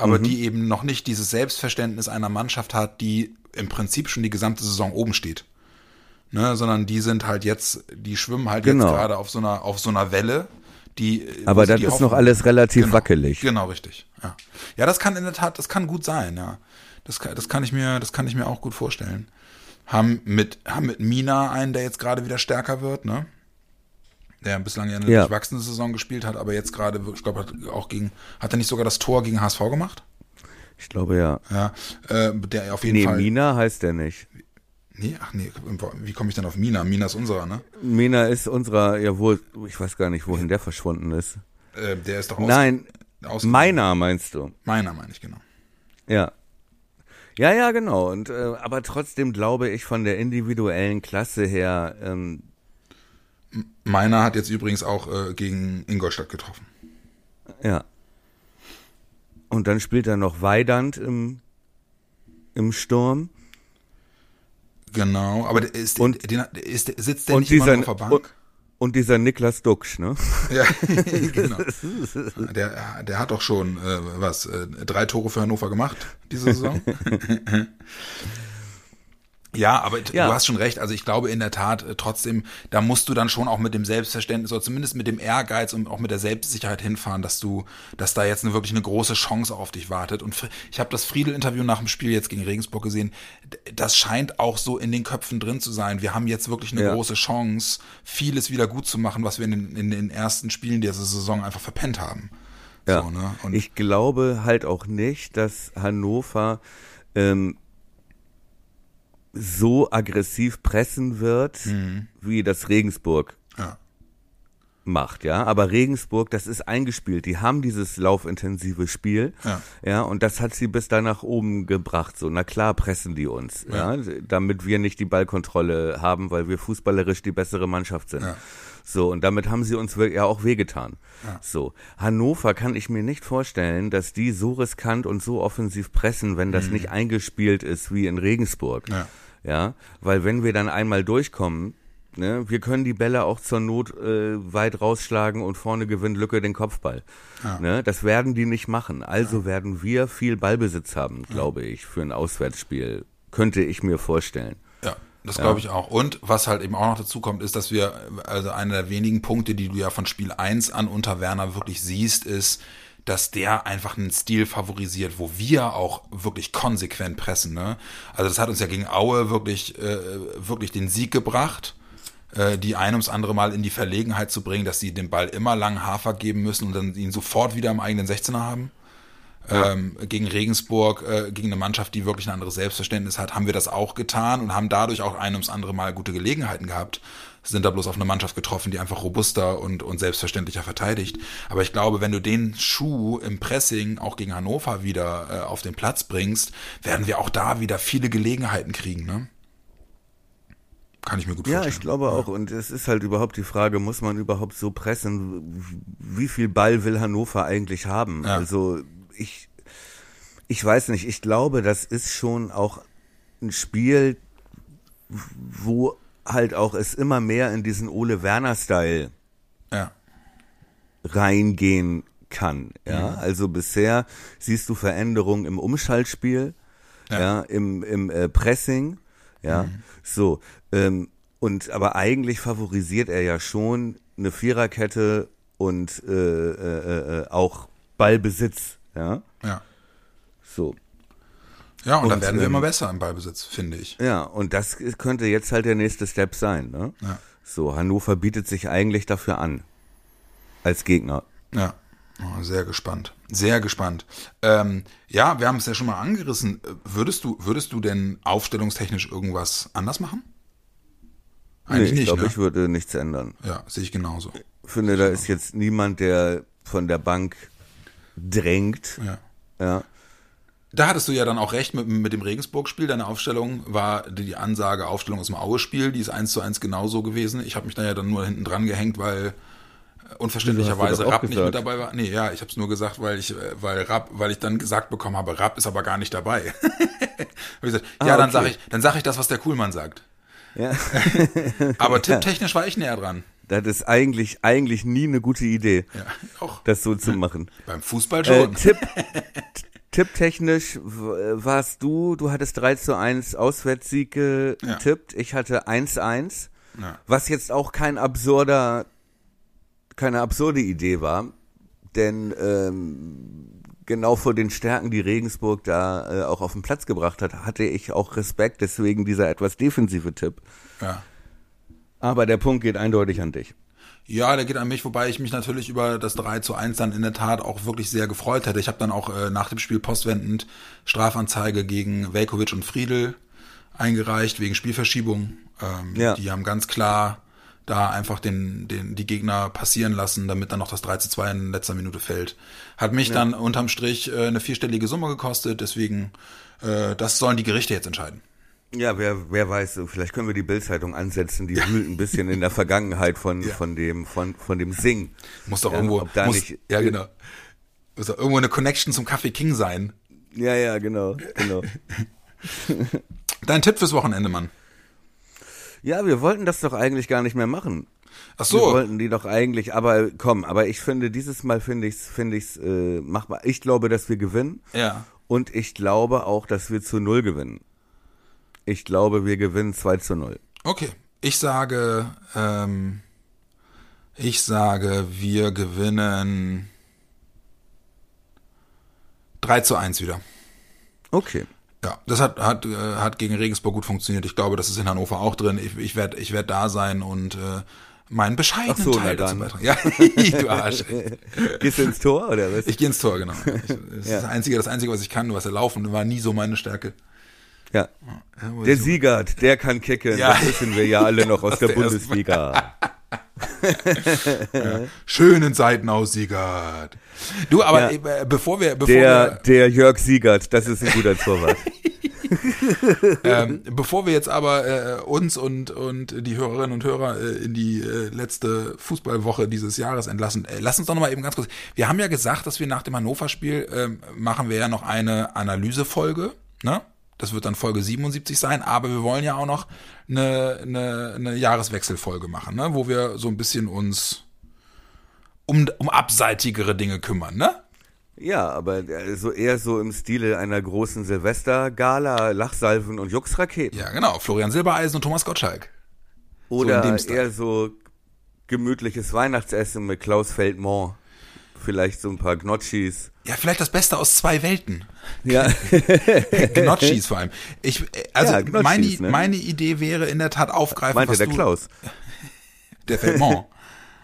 aber die eben noch nicht dieses Selbstverständnis einer Mannschaft hat, die im Prinzip schon die gesamte Saison oben steht. Ne, sondern die sind halt jetzt, die schwimmen halt Genau. jetzt gerade auf so einer, auf so einer Welle, die. Aber das die ist Hoffnung- noch alles relativ genau, wackelig. Genau, richtig. Ja. ja, das kann in der Tat, das kann gut sein, ja. Das kann, das kann ich mir, das kann ich mir auch gut vorstellen. Haben mit, haben mit Mina einen, der jetzt gerade wieder stärker wird, ne? Der bislang ja eine Ja. durchwachsene Saison gespielt hat, aber jetzt gerade, ich glaube, hat auch gegen, hat er nicht sogar das Tor gegen HSV gemacht? Ich glaube ja. Ja, äh, der auf jeden Nee, Fall. Mina heißt der nicht. Nee, ach nee, wie komme ich denn auf Mina? Mina ist unserer, ne? Mina ist unserer, ja wohl, ich weiß gar nicht, wohin der verschwunden ist. Äh, der ist doch aus, Nein, aus meiner meinst du. Meiner meine ich, genau. Ja. Ja, ja, genau. Und äh, aber trotzdem glaube ich von der individuellen Klasse her, ähm, Meiner hat jetzt übrigens auch äh, gegen Ingolstadt getroffen. ja. Und dann spielt er noch Weidand im, im Sturm. Genau, aber ist, Und- den, ist, sitzt der und nicht immer dieser nur auf der Bank? und, und dieser Niklas Duxch, ne? Ja, genau. Der, der hat doch schon, äh, was, äh, drei Tore für Hannover gemacht, diese Saison. Ja, aber Ja. du hast schon recht. Also ich glaube in der Tat äh, trotzdem, da musst du dann schon auch mit dem Selbstverständnis oder zumindest mit dem Ehrgeiz und auch mit der Selbstsicherheit hinfahren, dass du, dass da jetzt eine, wirklich eine große Chance auf dich wartet. Und ich habe das Friedel-Interview nach dem Spiel jetzt gegen Regensburg gesehen. Das scheint auch so in den Köpfen drin zu sein. Wir haben jetzt wirklich eine Ja. große Chance, vieles wieder gut zu machen, was wir in den, in den ersten Spielen dieser Saison einfach verpennt haben. Ja. So, ne? Und Ich glaube halt auch nicht, dass Hannover ähm, so aggressiv pressen wird, Mhm. wie das Regensburg ja. macht, ja. Aber Regensburg, das ist eingespielt. Die haben dieses laufintensive Spiel, Ja. ja, und das hat sie bis da nach oben gebracht. So, na klar pressen die uns, ja, damit wir nicht die Ballkontrolle haben, weil wir fußballerisch die bessere Mannschaft sind. Ja. So, und damit haben sie uns ja auch wehgetan. So, Hannover kann ich mir nicht vorstellen, dass die so riskant und so offensiv pressen, wenn das nicht eingespielt ist wie in Regensburg. Ja. Ja, weil wenn wir dann einmal durchkommen, ne, wir können die Bälle auch zur Not äh, weit rausschlagen und vorne gewinnt Lücke den Kopfball. Ne, das werden die nicht machen. Also werden wir viel Ballbesitz haben, glaube ich, für ein Auswärtsspiel. Könnte ich mir vorstellen. Ja, das glaube ich auch. Und was halt eben auch noch dazu kommt, ist, dass wir, also einer der wenigen Punkte, die du ja von Spiel 1 an unter Werner wirklich siehst, ist, dass der einfach einen Stil favorisiert, wo wir auch wirklich konsequent pressen. Ne? Also das hat uns ja gegen Aue wirklich, äh, wirklich den Sieg gebracht, äh, die ein ums andere Mal in die Verlegenheit zu bringen, dass sie den Ball immer lang Hafer geben müssen und dann ihn sofort wieder im eigenen 16er haben ähm, gegen Regensburg, äh, gegen eine Mannschaft, die wirklich ein anderes Selbstverständnis hat, haben wir das auch getan und haben dadurch auch ein ums andere Mal gute Gelegenheiten gehabt. Sind da bloß auf eine Mannschaft getroffen, die einfach robuster und, und selbstverständlicher verteidigt. Aber ich glaube, wenn du den Schuh im Pressing auch gegen Hannover wieder äh, auf den Platz bringst, werden wir auch da wieder viele Gelegenheiten kriegen. Ne? Kann ich mir gut Ja, vorstellen. ich glaube auch. Und es ist halt überhaupt die Frage, muss man überhaupt so pressen? Wie viel Ball will Hannover eigentlich haben? Ja. Also ich, ich weiß nicht. Ich glaube, das ist schon auch ein Spiel, wo halt auch es immer mehr in diesen Ole Werner-Style Ja. reingehen kann. Ja, also bisher siehst du Veränderungen im Umschaltspiel, ja, Ja. im, im äh, Pressing, ja, so. Ähm, und aber eigentlich favorisiert er ja schon eine Viererkette und äh, äh, äh, auch Ballbesitz, ja, Ja. so. Ja, und, Und, werden wir ähm, immer besser im Ballbesitz, finde ich. Ja, und das könnte jetzt halt der nächste Step sein, ne? Ja. So, Hannover bietet sich eigentlich dafür an. Als Gegner. Ja, oh, sehr gespannt. Sehr gespannt. Ähm, ja, wir haben es ja schon mal angerissen. Würdest du, würdest du denn aufstellungstechnisch irgendwas anders machen? Eigentlich nee, ich nicht, glaube, ne? ich würde nichts ändern. Ja, sehe ich genauso. finde, da ist jetzt niemand, der von der Bank drängt. Ja. Ja. Da hattest du ja dann auch recht mit, mit dem Regensburg-Spiel. Deine Aufstellung war die, Ansage Aufstellung aus dem Aue-Spiel. Die ist eins zu eins genauso gewesen. Ich habe mich da ja dann nur hinten dran gehängt, weil äh, unverständlicherweise Rapp nicht mit dabei war. Nee, ja, ich habe es nur gesagt, weil ich, äh, weil Rapp, weil ich dann gesagt bekommen habe, Rapp ist aber gar nicht dabei. Gesagt, ja, Ah, dann okay. sage ich, dann sag ich das, was der Kuhlmann sagt. ja. Aber tipptechnisch war ich näher dran. Das ist eigentlich, eigentlich nie eine gute Idee, Ja, auch das so zu machen. beim Fußball Äh, schon. Tipp, tipptechnisch warst du, du hattest 3 zu 1 Auswärtssieg getippt. Ich hatte 1-1. Ja. Was jetzt auch kein absurder, keine absurde Idee war. Denn ähm, genau vor den Stärken, die Regensburg da äh, auch auf den Platz gebracht hat, hatte ich auch Respekt, deswegen dieser etwas defensive Tipp. ja. Aber der Punkt geht eindeutig an dich. Ja, der geht an mich, wobei ich mich natürlich über das 3 zu 1 dann in der Tat auch wirklich sehr gefreut hätte. Ich habe dann auch äh, nach dem Spiel postwendend Strafanzeige gegen Velkovic und Friedel eingereicht wegen Spielverschiebung. Ähm, Ja. Die haben ganz klar da einfach den, den, die Gegner passieren lassen, damit dann noch das 3 zu 2 in letzter Minute fällt. Hat mich dann unterm Strich äh, eine vierstellige Summe gekostet, deswegen äh, das sollen die Gerichte jetzt entscheiden. Ja, wer, wer weiß, vielleicht können wir die Bildzeitung ansetzen, die wühlt ein bisschen in der Vergangenheit von, Ja. von dem, von, von dem Sing. Muss doch Ja, irgendwo, da muss, nicht- ja genau, muss doch irgendwo eine Connection zum Kaffee King sein. Ja, ja, genau, genau. Dein Tipp fürs Wochenende, Mann. Ja, wir wollten das doch eigentlich gar nicht mehr machen. Ach Wir so, wollten die doch eigentlich, aber komm, aber ich finde, dieses Mal finde ich's, finde ich's, äh, machbar. Ich glaube, dass wir gewinnen ja. und ich glaube auch, dass wir zu Null gewinnen. Ich glaube, wir gewinnen 2 zu 0. Okay. Ich sage, ähm, ich sage, wir gewinnen 3 zu 1 wieder. Okay. Ja, das hat, hat, äh, hat gegen Regensburg gut funktioniert. Ich glaube, das ist in Hannover auch drin. Ich, ich werde ich werd da sein und äh, meinen bescheidenen Ach so, Teil dazu beitragen. Ja, du Arsch. Gehst du ins Tor oder was? Ich gehe ins Tor, genau. Ich, das ist Ja. das Einzige, das Einzige, was ich kann, was erlaufen, war nie so meine Stärke. Ja. Der Siegert, der kann kicken. Ja. Das wissen wir ja alle noch aus, Aus der, der Bundesliga. ja. Schönen Seiten aus Siegert. Du, aber ja. äh, bevor wir, bevor der, wir, der Jörg Siegert, das ist ein guter Torwart. ähm, bevor wir jetzt aber äh, uns und, und die Hörerinnen und Hörer äh, in die äh, letzte Fußballwoche dieses Jahres entlassen, äh, lass uns doch nochmal eben ganz kurz. Wir haben ja gesagt, dass wir nach dem Hannover-Spiel äh, machen wir ja noch eine Analysefolge, ne? Das wird dann Folge 77 sein, aber wir wollen ja auch noch eine, eine, eine Jahreswechselfolge machen, ne? wo wir so ein bisschen uns um, um abseitigere Dinge kümmern, ne? Ja, aber so eher so im Stile einer großen Silvestergala, Lachsalven und Juxraketen. Ja, genau. Florian Silbereisen und Thomas Gottschalk. Oder so eher so gemütliches Weihnachtsessen mit Klaus Feldmont. Vielleicht so ein paar Gnocchis. Ja, vielleicht das Beste aus zwei Welten. Ja. Gnocchis vor allem. Ich, also ja, meine, ne? meine Idee wäre in der Tat aufgreifen. Meinte was der du, Klaus. Der Feldmont.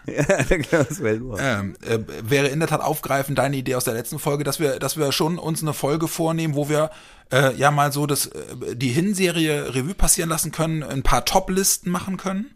Ja, der Klaus Feldmont. Ähm, äh, wäre in der Tat aufgreifen deine Idee aus der letzten Folge, dass wir, dass wir schon uns eine Folge vornehmen, wo wir äh, ja mal so das, äh, die Hinserie Revue passieren lassen können, ein paar Top-Listen machen können,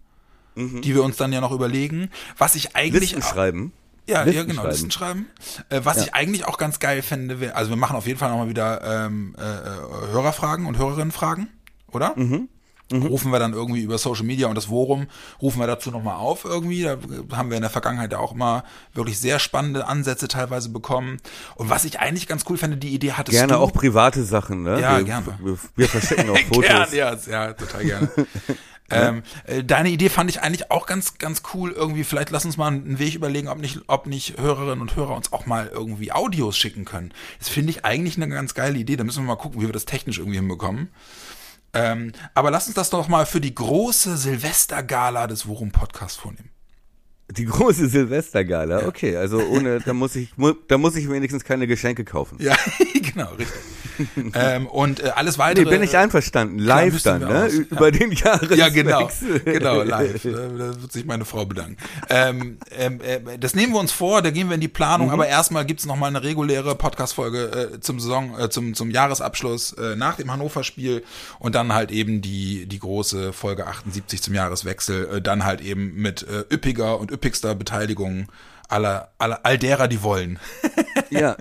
mhm. die wir uns dann ja noch überlegen. Was ich eigentlich Listen schreiben. Ja, ja, genau, Listen schreiben. Äh, was ja. ich eigentlich auch ganz geil fände, wär, also wir machen auf jeden Fall nochmal wieder ähm, äh, äh, Hörerfragen und Hörerinnenfragen, oder? Mhm. Mhm. Rufen wir dann irgendwie über Social Media und das Worum, rufen wir dazu nochmal auf irgendwie. Da haben wir in der Vergangenheit ja auch mal wirklich sehr spannende Ansätze teilweise bekommen. Und was ich eigentlich ganz cool fände, die Idee hattest gerne du. Gerne auch private Sachen, ne? Ja, wir, gerne. Wir, wir verschicken auch Fotos. Gern, ja, ja, total gerne. Ähm, äh, deine Idee fand ich eigentlich auch ganz, ganz cool. Irgendwie, vielleicht lass uns mal einen Weg überlegen, ob nicht, ob nicht Hörerinnen und Hörer uns auch mal irgendwie Audios schicken können. Das finde ich eigentlich eine ganz geile Idee. Da müssen wir mal gucken, wie wir das technisch irgendwie hinbekommen. Ähm, aber lass uns das doch mal für die große Silvestergala des Worum Podcast vornehmen. Die große Silvestergala, ja. okay, also ohne, da muss ich, da muss ich wenigstens keine Geschenke kaufen. Ja, genau, richtig. ähm, und äh, alles weitere. Nee, bin ich einverstanden. Live dann, ne? Aus. Über ja. den Jahres. Ja, genau, genau, live. Da wird sich meine Frau bedanken. Ähm, ähm, äh, das nehmen wir uns vor, da gehen wir in die Planung, mhm. aber erstmal gibt's noch mal eine reguläre Podcast-Folge äh, zum Saison, äh, zum, zum Jahresabschluss äh, nach dem Hannover-Spiel und dann halt eben die, die große Folge 78 zum Jahreswechsel, äh, dann halt eben mit äh, üppiger und üppigster Beteiligung aller, aller, all derer, die wollen. ja.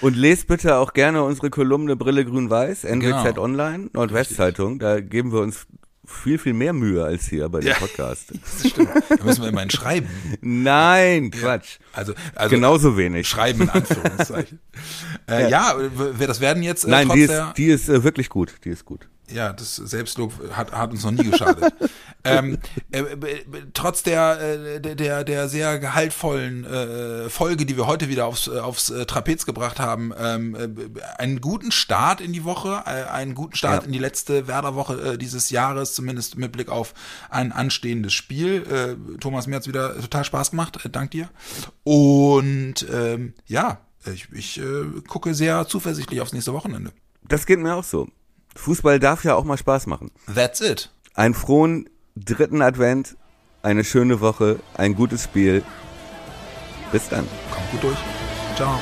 Und lest bitte auch gerne unsere Kolumne Brille Grün-Weiß, NWZ genau. Online, Nordwestzeitung. Da geben wir uns viel, viel mehr Mühe als hier bei dem ja, Podcast. Das stimmt. Da müssen wir immerhin schreiben. Nein, Quatsch. Also, also genauso wenig. Schreiben in Anführungszeichen. äh, ja. ja, das werden jetzt. Äh, Nein, die ist, die ist äh, wirklich gut. Die ist gut ja, das Selbstlob hat, hat uns noch nie geschadet. ähm, äh, trotz der, äh, der, der sehr gehaltvollen äh, Folge, die wir heute wieder aufs, aufs äh, Trapez gebracht haben, ähm, äh, einen guten Start in die Woche, äh, einen guten Start ja. in die letzte Werderwoche äh, dieses Jahres, zumindest mit Blick auf ein anstehendes Spiel. Äh, Thomas, mir hat's wieder total Spaß gemacht, äh, dank dir. Und ähm, ja, ich, ich äh, gucke sehr zuversichtlich aufs nächste Wochenende. Das geht mir auch so. Fußball darf ja auch mal Spaß machen. That's it. Einen frohen dritten Advent, eine schöne Woche, ein gutes Spiel. Bis dann. Kommt gut durch. Ciao.